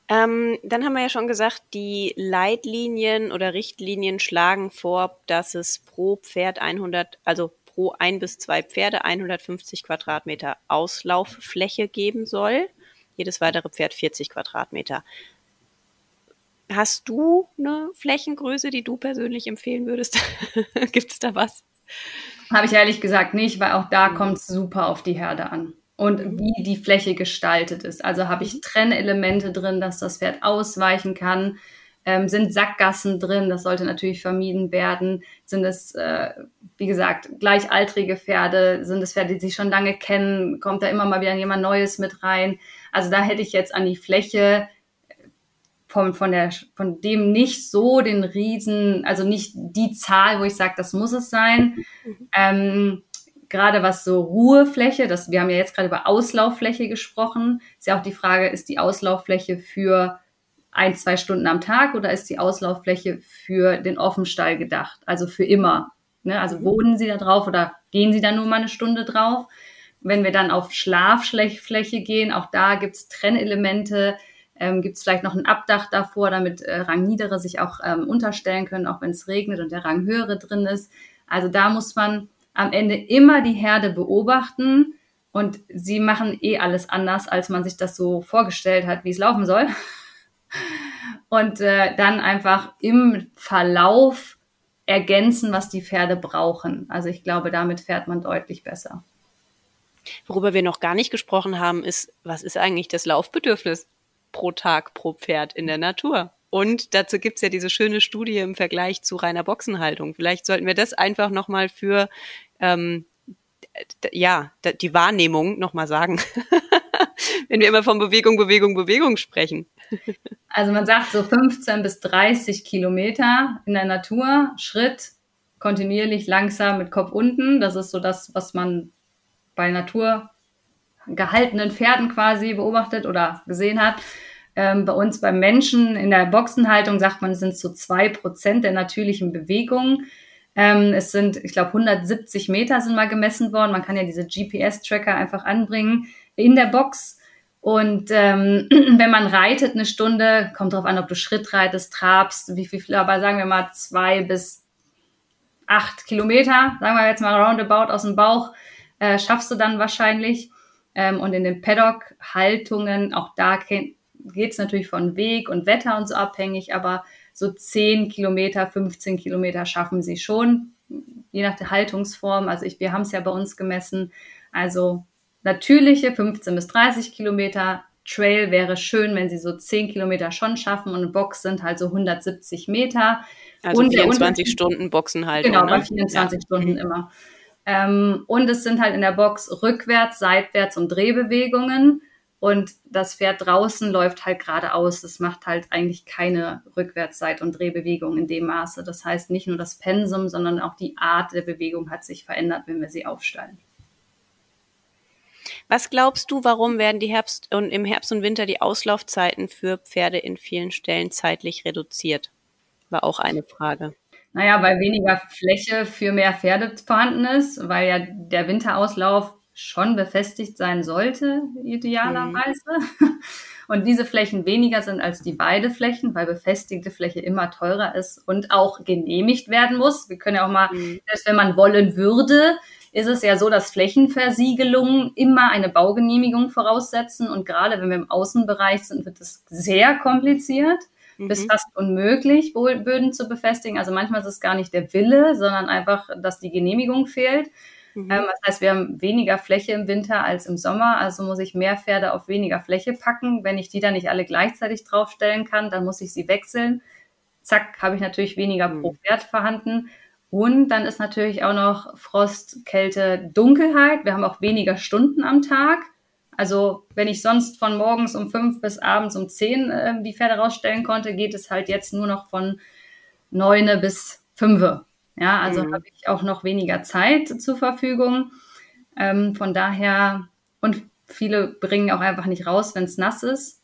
Speaker 1: Ähm, dann haben wir ja schon gesagt, die Leitlinien oder Richtlinien schlagen vor, dass es pro Pferd 100, also pro ein bis zwei Pferde 150 Quadratmeter Auslauffläche geben soll. Jedes weitere Pferd 40 Quadratmeter Hast du eine Flächengröße, die du persönlich empfehlen würdest? Gibt es da was?
Speaker 2: Habe ich ehrlich gesagt nicht, weil auch da mhm. kommt es super auf die Herde an und mhm. wie die Fläche gestaltet ist. Also habe ich mhm. Trennelemente drin, dass das Pferd ausweichen kann. Ähm, sind Sackgassen drin, das sollte natürlich vermieden werden. Sind es, äh, wie gesagt, gleichaltrige Pferde? Sind es Pferde, die sich schon lange kennen? Kommt da immer mal wieder jemand Neues mit rein? Also da hätte ich jetzt an die Fläche von, von, der, von dem nicht so den Riesen, also nicht die Zahl, wo ich sage, das muss es sein. Mhm. Ähm, gerade was so Ruhefläche, das, wir haben ja jetzt gerade über Auslauffläche gesprochen, ist ja auch die Frage, ist die Auslauffläche für ein, zwei Stunden am Tag oder ist die Auslauffläche für den Offenstall gedacht, also für immer? Ne? Also mhm. wohnen Sie da drauf oder gehen Sie da nur mal eine Stunde drauf? Wenn wir dann auf Schlaffläche gehen, auch da gibt es Trennelemente, ähm, gibt es vielleicht noch ein Abdach davor, damit äh, Rangniedere sich auch ähm, unterstellen können, auch wenn es regnet und der Ranghöhere drin ist. Also da muss man am Ende immer die Herde beobachten und sie machen eh alles anders, als man sich das so vorgestellt hat, wie es laufen soll. Und äh, dann einfach im Verlauf ergänzen, was die Pferde brauchen. Also ich glaube, damit fährt man deutlich besser.
Speaker 1: Worüber wir noch gar nicht gesprochen haben, ist, was ist eigentlich das Laufbedürfnis pro Tag pro Pferd in der Natur? Und dazu gibt's ja diese schöne Studie im Vergleich zu reiner Boxenhaltung. Vielleicht sollten wir das einfach nochmal für ähm, ja, die Wahrnehmung nochmal sagen. Wenn wir immer von Bewegung, Bewegung, Bewegung sprechen.
Speaker 2: Also man sagt so 15 bis 30 Kilometer in der Natur, Schritt, kontinuierlich langsam mit Kopf unten. Das ist so das, was man bei Natur gehaltenen Pferden quasi beobachtet oder gesehen hat. Ähm, bei uns beim Menschen in der Boxenhaltung sagt man, es sind so zwei Prozent der natürlichen Bewegung. Ähm, es sind, ich glaube, 170 Meter sind mal gemessen worden. Man kann ja diese GPS-Tracker einfach anbringen in der Box. Und ähm, wenn man reitet eine Stunde, kommt drauf an, ob du Schritt reitest, trabst, wie viel, aber sagen wir mal zwei bis acht Kilometer, sagen wir jetzt mal roundabout aus dem Bauch, äh, schaffst du dann wahrscheinlich. Ähm, und in den Paddock-Haltungen, auch da geht es natürlich von Weg und Wetter und so abhängig, aber so 10 Kilometer, 15 Kilometer schaffen sie schon, je nach der Haltungsform. Also ich, wir haben es ja bei uns gemessen. Also natürliche 15 bis 30 Kilometer. Trail wäre schön, wenn sie so 10 Kilometer schon schaffen und Box sind halt so 170 Meter.
Speaker 1: Also und 24 Stunden Boxen halt.
Speaker 2: Genau, ne? bei 24 ja. Stunden immer. Ähm, und es sind halt in der Box rückwärts, seitwärts und Drehbewegungen. Und das Pferd draußen läuft halt geradeaus. Das macht halt eigentlich keine Rückwärtszeit- und Drehbewegung in dem Maße. Das heißt, nicht nur das Pensum, sondern auch die Art der Bewegung hat sich verändert, wenn wir sie aufstellen.
Speaker 1: Was glaubst du, warum werden die Herbst und im Herbst und Winter die Auslaufzeiten für Pferde in vielen Stellen zeitlich reduziert? War auch eine Frage.
Speaker 2: Naja, weil weniger Fläche für mehr Pferde vorhanden ist, weil ja der Winterauslauf schon befestigt sein sollte, idealerweise. Mhm. Und diese Flächen weniger sind als die Weideflächen, weil befestigte Fläche immer teurer ist und auch genehmigt werden muss. Wir können ja auch mal, mhm. selbst wenn man wollen würde, ist es ja so, dass Flächenversiegelungen immer eine Baugenehmigung voraussetzen. Und gerade wenn wir im Außenbereich sind, wird es sehr kompliziert mhm. bis fast unmöglich, Böden zu befestigen. Also manchmal ist es gar nicht der Wille, sondern einfach, dass die Genehmigung fehlt. Mhm. Ähm, das heißt, wir haben weniger Fläche im Winter als im Sommer, also muss ich mehr Pferde auf weniger Fläche packen. Wenn ich die dann nicht alle gleichzeitig draufstellen kann, dann muss ich sie wechseln. Zack, habe ich natürlich weniger mhm. pro Pferd vorhanden. Und dann ist natürlich auch noch Frost, Kälte, Dunkelheit. Wir haben auch weniger Stunden am Tag. Also wenn ich sonst von morgens um fünf bis abends um zehn äh, die Pferde rausstellen konnte, geht es halt jetzt nur noch von neune bis fünfe. Ja, also mhm. habe ich auch noch weniger Zeit zur Verfügung. Ähm, von daher, und viele bringen auch einfach nicht raus, wenn es nass ist.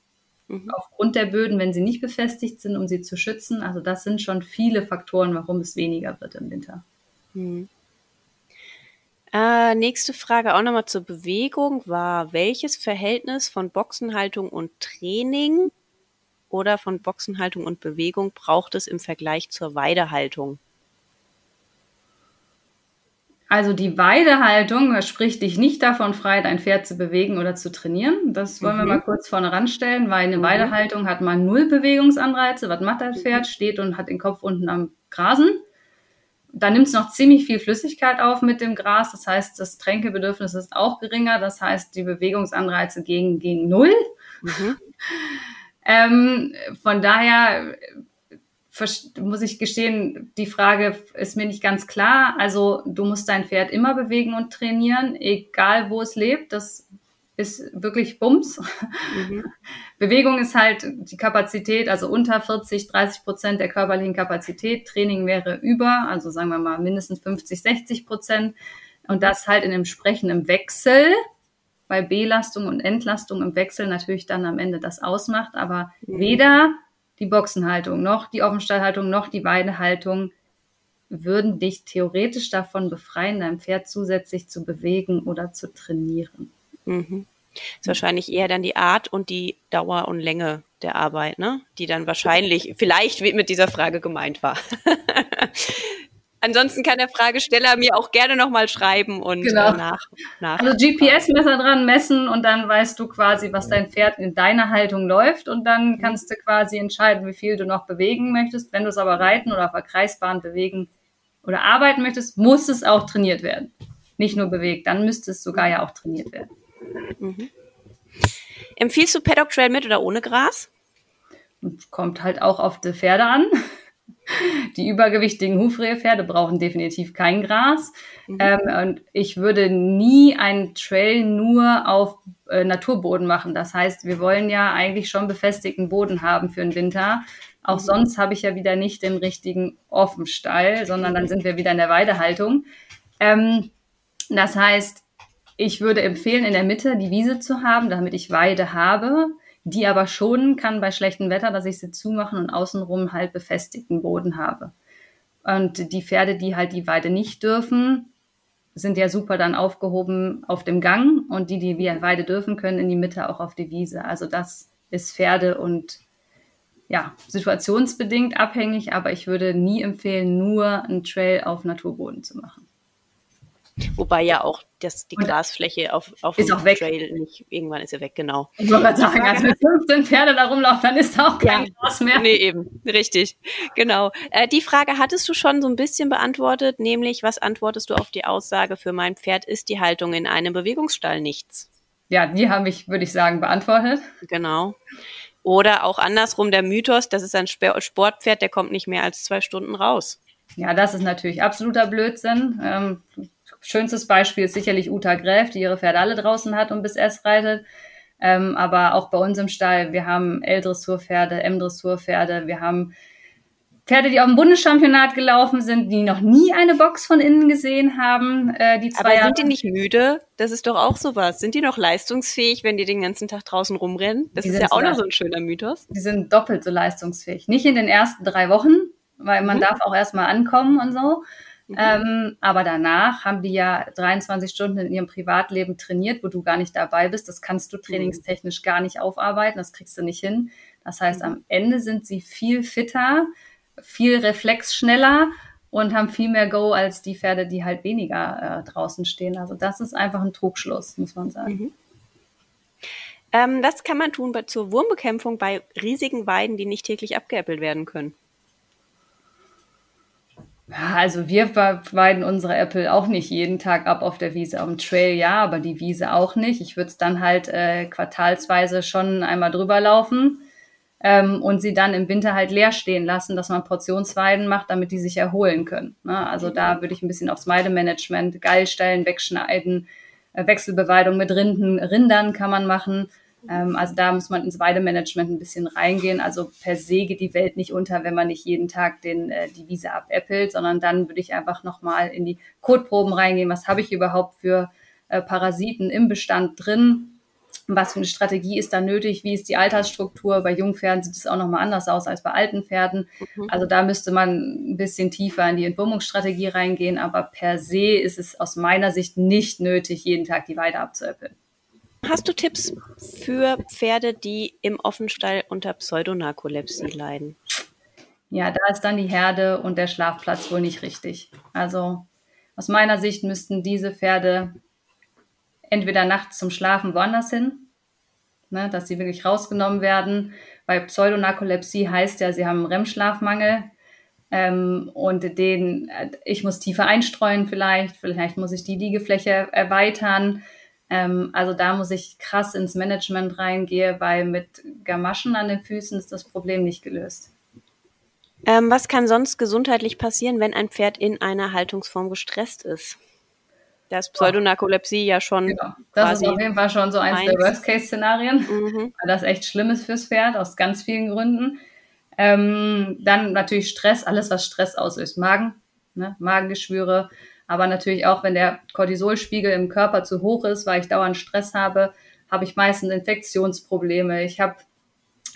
Speaker 2: Mhm. Aufgrund der Böden, wenn sie nicht befestigt sind, um sie zu schützen. Also das sind schon viele Faktoren, warum es weniger wird im Winter. Mhm.
Speaker 1: Äh, nächste Frage auch nochmal zur Bewegung war, welches Verhältnis von Boxenhaltung und Training oder von Boxenhaltung und Bewegung braucht es im Vergleich zur Weidehaltung?
Speaker 2: Also die Weidehaltung spricht dich nicht davon frei, dein Pferd zu bewegen oder zu trainieren. Das wollen mhm. wir mal kurz vorne ranstellen, weil eine mhm. Weidehaltung hat mal null Bewegungsanreize. Was macht das Pferd? Steht und hat den Kopf unten am Grasen. Da nimmt es noch ziemlich viel Flüssigkeit auf mit dem Gras. Das heißt, das Tränkebedürfnis ist auch geringer. Das heißt, die Bewegungsanreize gehen gegen null. Mhm. ähm, von daher muss ich gestehen, die Frage ist mir nicht ganz klar. Also du musst dein Pferd immer bewegen und trainieren, egal wo es lebt. Das ist wirklich Bums. Mhm. Bewegung ist halt die Kapazität, also unter 40, 30 Prozent der körperlichen Kapazität. Training wäre über, also sagen wir mal mindestens 50, 60 Prozent. Und das halt in entsprechendem Wechsel, bei Belastung und Entlastung im Wechsel natürlich dann am Ende das ausmacht, aber mhm. weder die Boxenhaltung noch die Offenstallhaltung noch die Weidehaltung würden dich theoretisch davon befreien, dein Pferd zusätzlich zu bewegen oder zu trainieren.
Speaker 1: Mhm. Ist wahrscheinlich eher dann die Art und die Dauer und Länge der Arbeit, ne? Die dann wahrscheinlich vielleicht mit dieser Frage gemeint war. Ansonsten kann der Fragesteller mir auch gerne nochmal schreiben und genau. Äh, nach,
Speaker 2: nach. Also GPS-Messer dran messen und dann weißt du quasi, was dein Pferd in deiner Haltung läuft und dann kannst du quasi entscheiden, wie viel du noch bewegen möchtest. Wenn du es aber reiten oder auf der Kreisbahn bewegen oder arbeiten möchtest, muss es auch trainiert werden. Nicht nur bewegt, dann müsste es sogar ja auch trainiert werden. Mhm.
Speaker 1: Empfiehlst du Paddock Trail mit oder ohne Gras?
Speaker 2: Kommt halt auch auf die Pferde an. Die übergewichtigen Hufrehpferde brauchen definitiv kein Gras. Mhm. Ähm, und ich würde nie einen Trail nur auf äh, Naturboden machen. Das heißt, wir wollen ja eigentlich schon befestigten Boden haben für den Winter. Auch mhm. sonst habe ich ja wieder nicht den richtigen Offenstall, sondern dann sind wir wieder in der Weidehaltung. Ähm, das heißt, ich würde empfehlen, in der Mitte die Wiese zu haben, damit ich Weide habe die aber schonen kann bei schlechtem Wetter, dass ich sie zumachen und außenrum halt befestigten Boden habe. Und die Pferde, die halt die Weide nicht dürfen, sind ja super dann aufgehoben auf dem Gang und die, die wir Weide dürfen, können in die Mitte auch auf die Wiese. Also das ist Pferde und ja, situationsbedingt abhängig, aber ich würde nie empfehlen, nur einen Trail auf Naturboden zu machen.
Speaker 1: Wobei ja auch das, die Grasfläche auf, auf
Speaker 2: ist dem auch weg.
Speaker 1: Trail nicht, irgendwann ist er weg, genau.
Speaker 2: Ich wollte gerade sagen, als mit 15 Pferde da rumlaufen, dann ist da auch kein ja. Gras mehr.
Speaker 1: Nee, eben, richtig, genau. Äh, die Frage hattest du schon so ein bisschen beantwortet, nämlich, was antwortest du auf die Aussage, für mein Pferd ist die Haltung in einem Bewegungsstall nichts?
Speaker 2: Ja, die habe ich, würde ich sagen, beantwortet.
Speaker 1: Genau. Oder auch andersrum der Mythos, das ist ein Sportpferd, der kommt nicht mehr als zwei Stunden raus.
Speaker 2: Ja, das ist natürlich absoluter Blödsinn. Ähm, schönstes Beispiel ist sicherlich Uta Gräf, die ihre Pferde alle draußen hat und bis S reitet. Ähm, aber auch bei uns im Stall, wir haben L-Dressurpferde, M-Dressurpferde, wir haben Pferde, die auf dem Bundeschampionat gelaufen sind, die noch nie eine Box von innen gesehen haben. Äh, die zwei
Speaker 1: Aber sind die nicht müde? Das ist doch auch sowas. Sind die noch leistungsfähig, wenn die den ganzen Tag draußen rumrennen? Das ist ja auch noch so ein schöner Mythos.
Speaker 2: Die sind doppelt so leistungsfähig. Nicht in den ersten drei Wochen, weil man mhm. darf auch erstmal ankommen und so. Mhm. Ähm, aber danach haben die ja 23 Stunden in ihrem Privatleben trainiert, wo du gar nicht dabei bist. Das kannst du mhm. trainingstechnisch gar nicht aufarbeiten. Das kriegst du nicht hin. Das heißt, mhm. am Ende sind sie viel fitter, viel reflexschneller und haben viel mehr Go als die Pferde, die halt weniger äh, draußen stehen. Also das ist einfach ein Trugschluss, muss man sagen. Mhm.
Speaker 1: Ähm, was kann man tun bei, zur Wurmbekämpfung bei riesigen Weiden, die nicht täglich abgeäppelt werden können?
Speaker 2: Also wir weiden unsere Apple auch nicht jeden Tag ab auf der Wiese. Auf dem Trail ja, aber die Wiese auch nicht. Ich würde es dann halt äh, quartalsweise schon einmal drüber laufen ähm, und sie dann im Winter halt leer stehen lassen, dass man Portionsweiden macht, damit die sich erholen können. Ne? Also da würde ich ein bisschen aufs Weidemanagement, Geilstellen wegschneiden, äh, Wechselbeweidung mit Rinden, Rindern kann man machen. Ähm, also da muss man ins Weidemanagement ein bisschen reingehen. Also per se geht die Welt nicht unter, wenn man nicht jeden Tag den, äh, die Wiese abäppelt, sondern dann würde ich einfach nochmal in die Kotproben reingehen. Was habe ich überhaupt für äh, Parasiten im Bestand drin? Was für eine Strategie ist da nötig? Wie ist die Altersstruktur? Bei Jungpferden sieht es auch nochmal anders aus als bei alten Pferden. Mhm. Also da müsste man ein bisschen tiefer in die Entwurmungsstrategie reingehen. Aber per se ist es aus meiner Sicht nicht nötig, jeden Tag die Weide abzuäppeln.
Speaker 1: Hast du Tipps für Pferde, die im Offenstall unter Pseudonarkolepsie leiden?
Speaker 2: Ja, da ist dann die Herde und der Schlafplatz wohl nicht richtig. Also Aus meiner Sicht müssten diese Pferde entweder nachts zum Schlafen woanders hin, ne, dass sie wirklich rausgenommen werden. Weil Pseudonarkolepsie heißt ja, sie haben einen REM-Schlafmangel. Ähm, und den, äh, ich muss tiefer einstreuen vielleicht, vielleicht muss ich die Liegefläche erweitern. Ähm, also da muss ich krass ins Management reingehen, weil mit Gamaschen an den Füßen ist das Problem nicht gelöst.
Speaker 1: Ähm, was kann sonst gesundheitlich passieren, wenn ein Pferd in einer Haltungsform gestresst ist? Da ist Pseudonarkolepsie ja schon. Genau.
Speaker 2: Das ist auf jeden Fall schon so eins, eins. der Worst-Case-Szenarien, mhm. weil das echt schlimm ist fürs Pferd, aus ganz vielen Gründen. Ähm, dann natürlich Stress, alles, was Stress auslöst. Magen, ne? Magengeschwüre, aber natürlich auch, wenn der Cortisolspiegel im Körper zu hoch ist, weil ich dauernd Stress habe, habe ich meistens Infektionsprobleme. Ich habe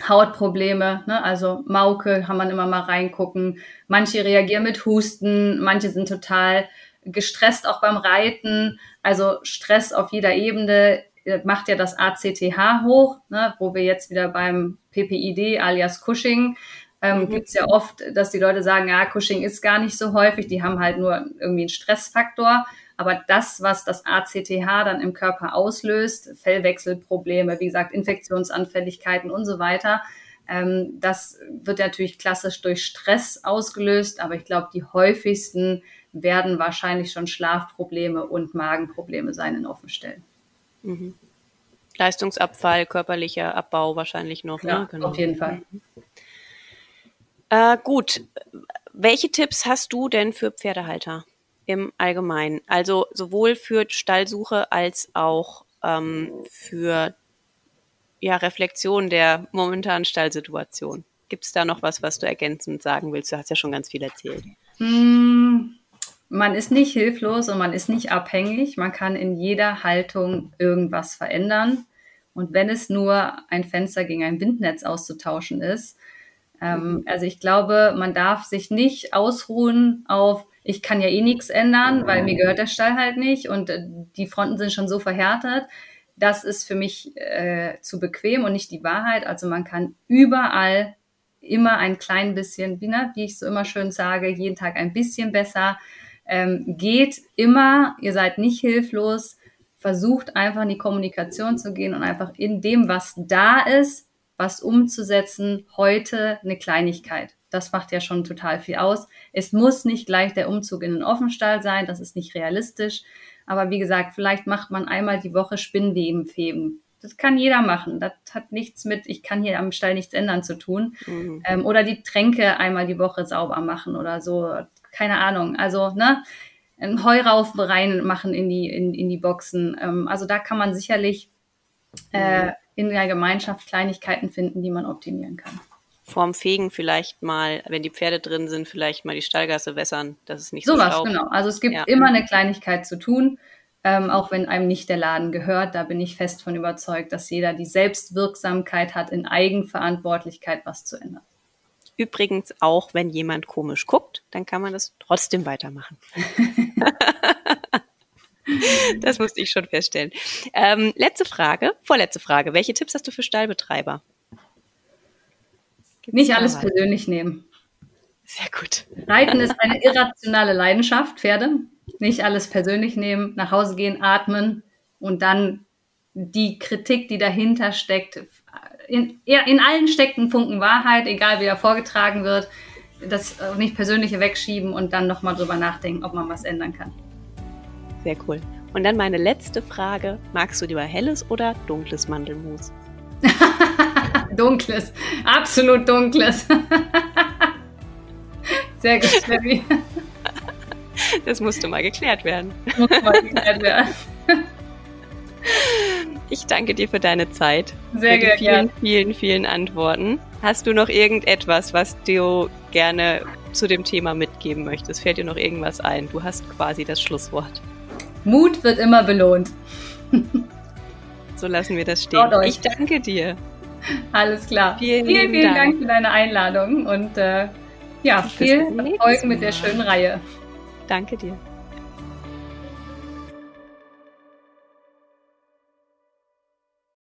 Speaker 2: Hautprobleme, ne? also Mauke kann man immer mal reingucken. Manche reagieren mit Husten, manche sind total gestresst auch beim Reiten. Also Stress auf jeder Ebene äh, macht ja das ACTH hoch, ne? wo wir jetzt wieder beim PPID alias Cushing ähm, mhm. gibt es ja oft, dass die Leute sagen, ja, Cushing ist gar nicht so häufig, die haben halt nur irgendwie einen Stressfaktor. Aber das, was das ACTH dann im Körper auslöst, Fellwechselprobleme, wie gesagt, Infektionsanfälligkeiten und so weiter, ähm, das wird natürlich klassisch durch Stress ausgelöst. Aber ich glaube, die häufigsten werden wahrscheinlich schon Schlafprobleme und Magenprobleme sein in Offenstellen.
Speaker 1: Mhm. Leistungsabfall, körperlicher Abbau wahrscheinlich noch.
Speaker 2: Ja, ne? genau. auf jeden Fall. Mhm.
Speaker 1: Äh, gut, welche Tipps hast du denn für Pferdehalter im Allgemeinen? Also sowohl für Stallsuche als auch ähm, für ja, Reflexion der momentanen Stallsituation. Gibt es da noch was, was du ergänzend sagen willst? Du hast ja schon ganz viel erzählt.
Speaker 2: Mm, man ist nicht hilflos und man ist nicht abhängig. Man kann in jeder Haltung irgendwas verändern. Und wenn es nur ein Fenster gegen ein Windnetz auszutauschen ist, ähm, mhm. also ich glaube, man darf sich nicht ausruhen auf, ich kann ja eh nichts ändern, weil mir gehört der Stall halt nicht und äh, die Fronten sind schon so verhärtet. Das ist für mich äh, zu bequem und nicht die Wahrheit. Also man kann überall immer ein klein bisschen, wie, ne, wie ich so immer schön sage, jeden Tag ein bisschen besser. Ähm, geht immer, ihr seid nicht hilflos, versucht einfach in die Kommunikation zu gehen und einfach in dem, was da ist, was umzusetzen, heute eine Kleinigkeit. Das macht ja schon total viel aus. Es muss nicht gleich der Umzug in den Offenstall sein, das ist nicht realistisch. Aber wie gesagt, vielleicht macht man einmal die Woche Spinnweben feben. Das kann jeder machen. Das hat nichts mit, ich kann hier am Stall nichts ändern zu tun. Mhm. Ähm, oder die Tränke einmal die Woche sauber machen oder so. Keine Ahnung. Also, ne? Ein Heuraufen reinmachen in die, in, in die Boxen. Ähm, also da kann man sicherlich äh, in der Gemeinschaft Kleinigkeiten finden, die man optimieren kann.
Speaker 1: Vorm Fegen vielleicht mal, wenn die Pferde drin sind, vielleicht mal die Stallgasse wässern, dass es nicht
Speaker 2: so Sowas, genau. Also es gibt ja. immer eine Kleinigkeit zu tun, ähm, auch wenn einem nicht der Laden gehört. Da bin ich fest von überzeugt, dass jeder die Selbstwirksamkeit hat, in Eigenverantwortlichkeit was zu ändern.
Speaker 1: Übrigens auch, wenn jemand komisch guckt, dann kann man das trotzdem weitermachen. das musste ich schon feststellen. Ähm, letzte Frage, vorletzte Frage. Welche Tipps hast du für Stallbetreiber?
Speaker 2: Gibt's Nicht alles persönlich nehmen.
Speaker 1: Sehr gut.
Speaker 2: Reiten ist eine irrationale Leidenschaft, Pferde. Nicht alles persönlich nehmen, nach Hause gehen, atmen und dann die Kritik, die dahinter steckt, in, in allen steckt ein Funken Wahrheit, egal wie er vorgetragen wird, das nicht persönliche wegschieben und dann nochmal drüber nachdenken, ob man was ändern kann.
Speaker 1: Sehr cool. Und dann meine letzte Frage. Magst du lieber helles oder dunkles Mandelmus?
Speaker 2: dunkles. Absolut dunkles. Sehr gut, Steffi.
Speaker 1: Das musste mal geklärt werden. Muss mal geklärt werden. Ich danke dir für deine Zeit.
Speaker 2: Sehr
Speaker 1: gerne. Vielen, vielen, vielen Antworten. Hast du noch irgendetwas, was du gerne zu dem Thema mitgeben möchtest? Fällt dir noch irgendwas ein? Du hast quasi das Schlusswort.
Speaker 2: Mut wird immer belohnt.
Speaker 1: So lassen wir das stehen. Ich danke dir.
Speaker 2: Alles klar. Vielen, vielen, vielen Dank. Dank. für deine Einladung und äh, ja, viel Erfolg mit der schönen Reihe.
Speaker 1: Danke dir.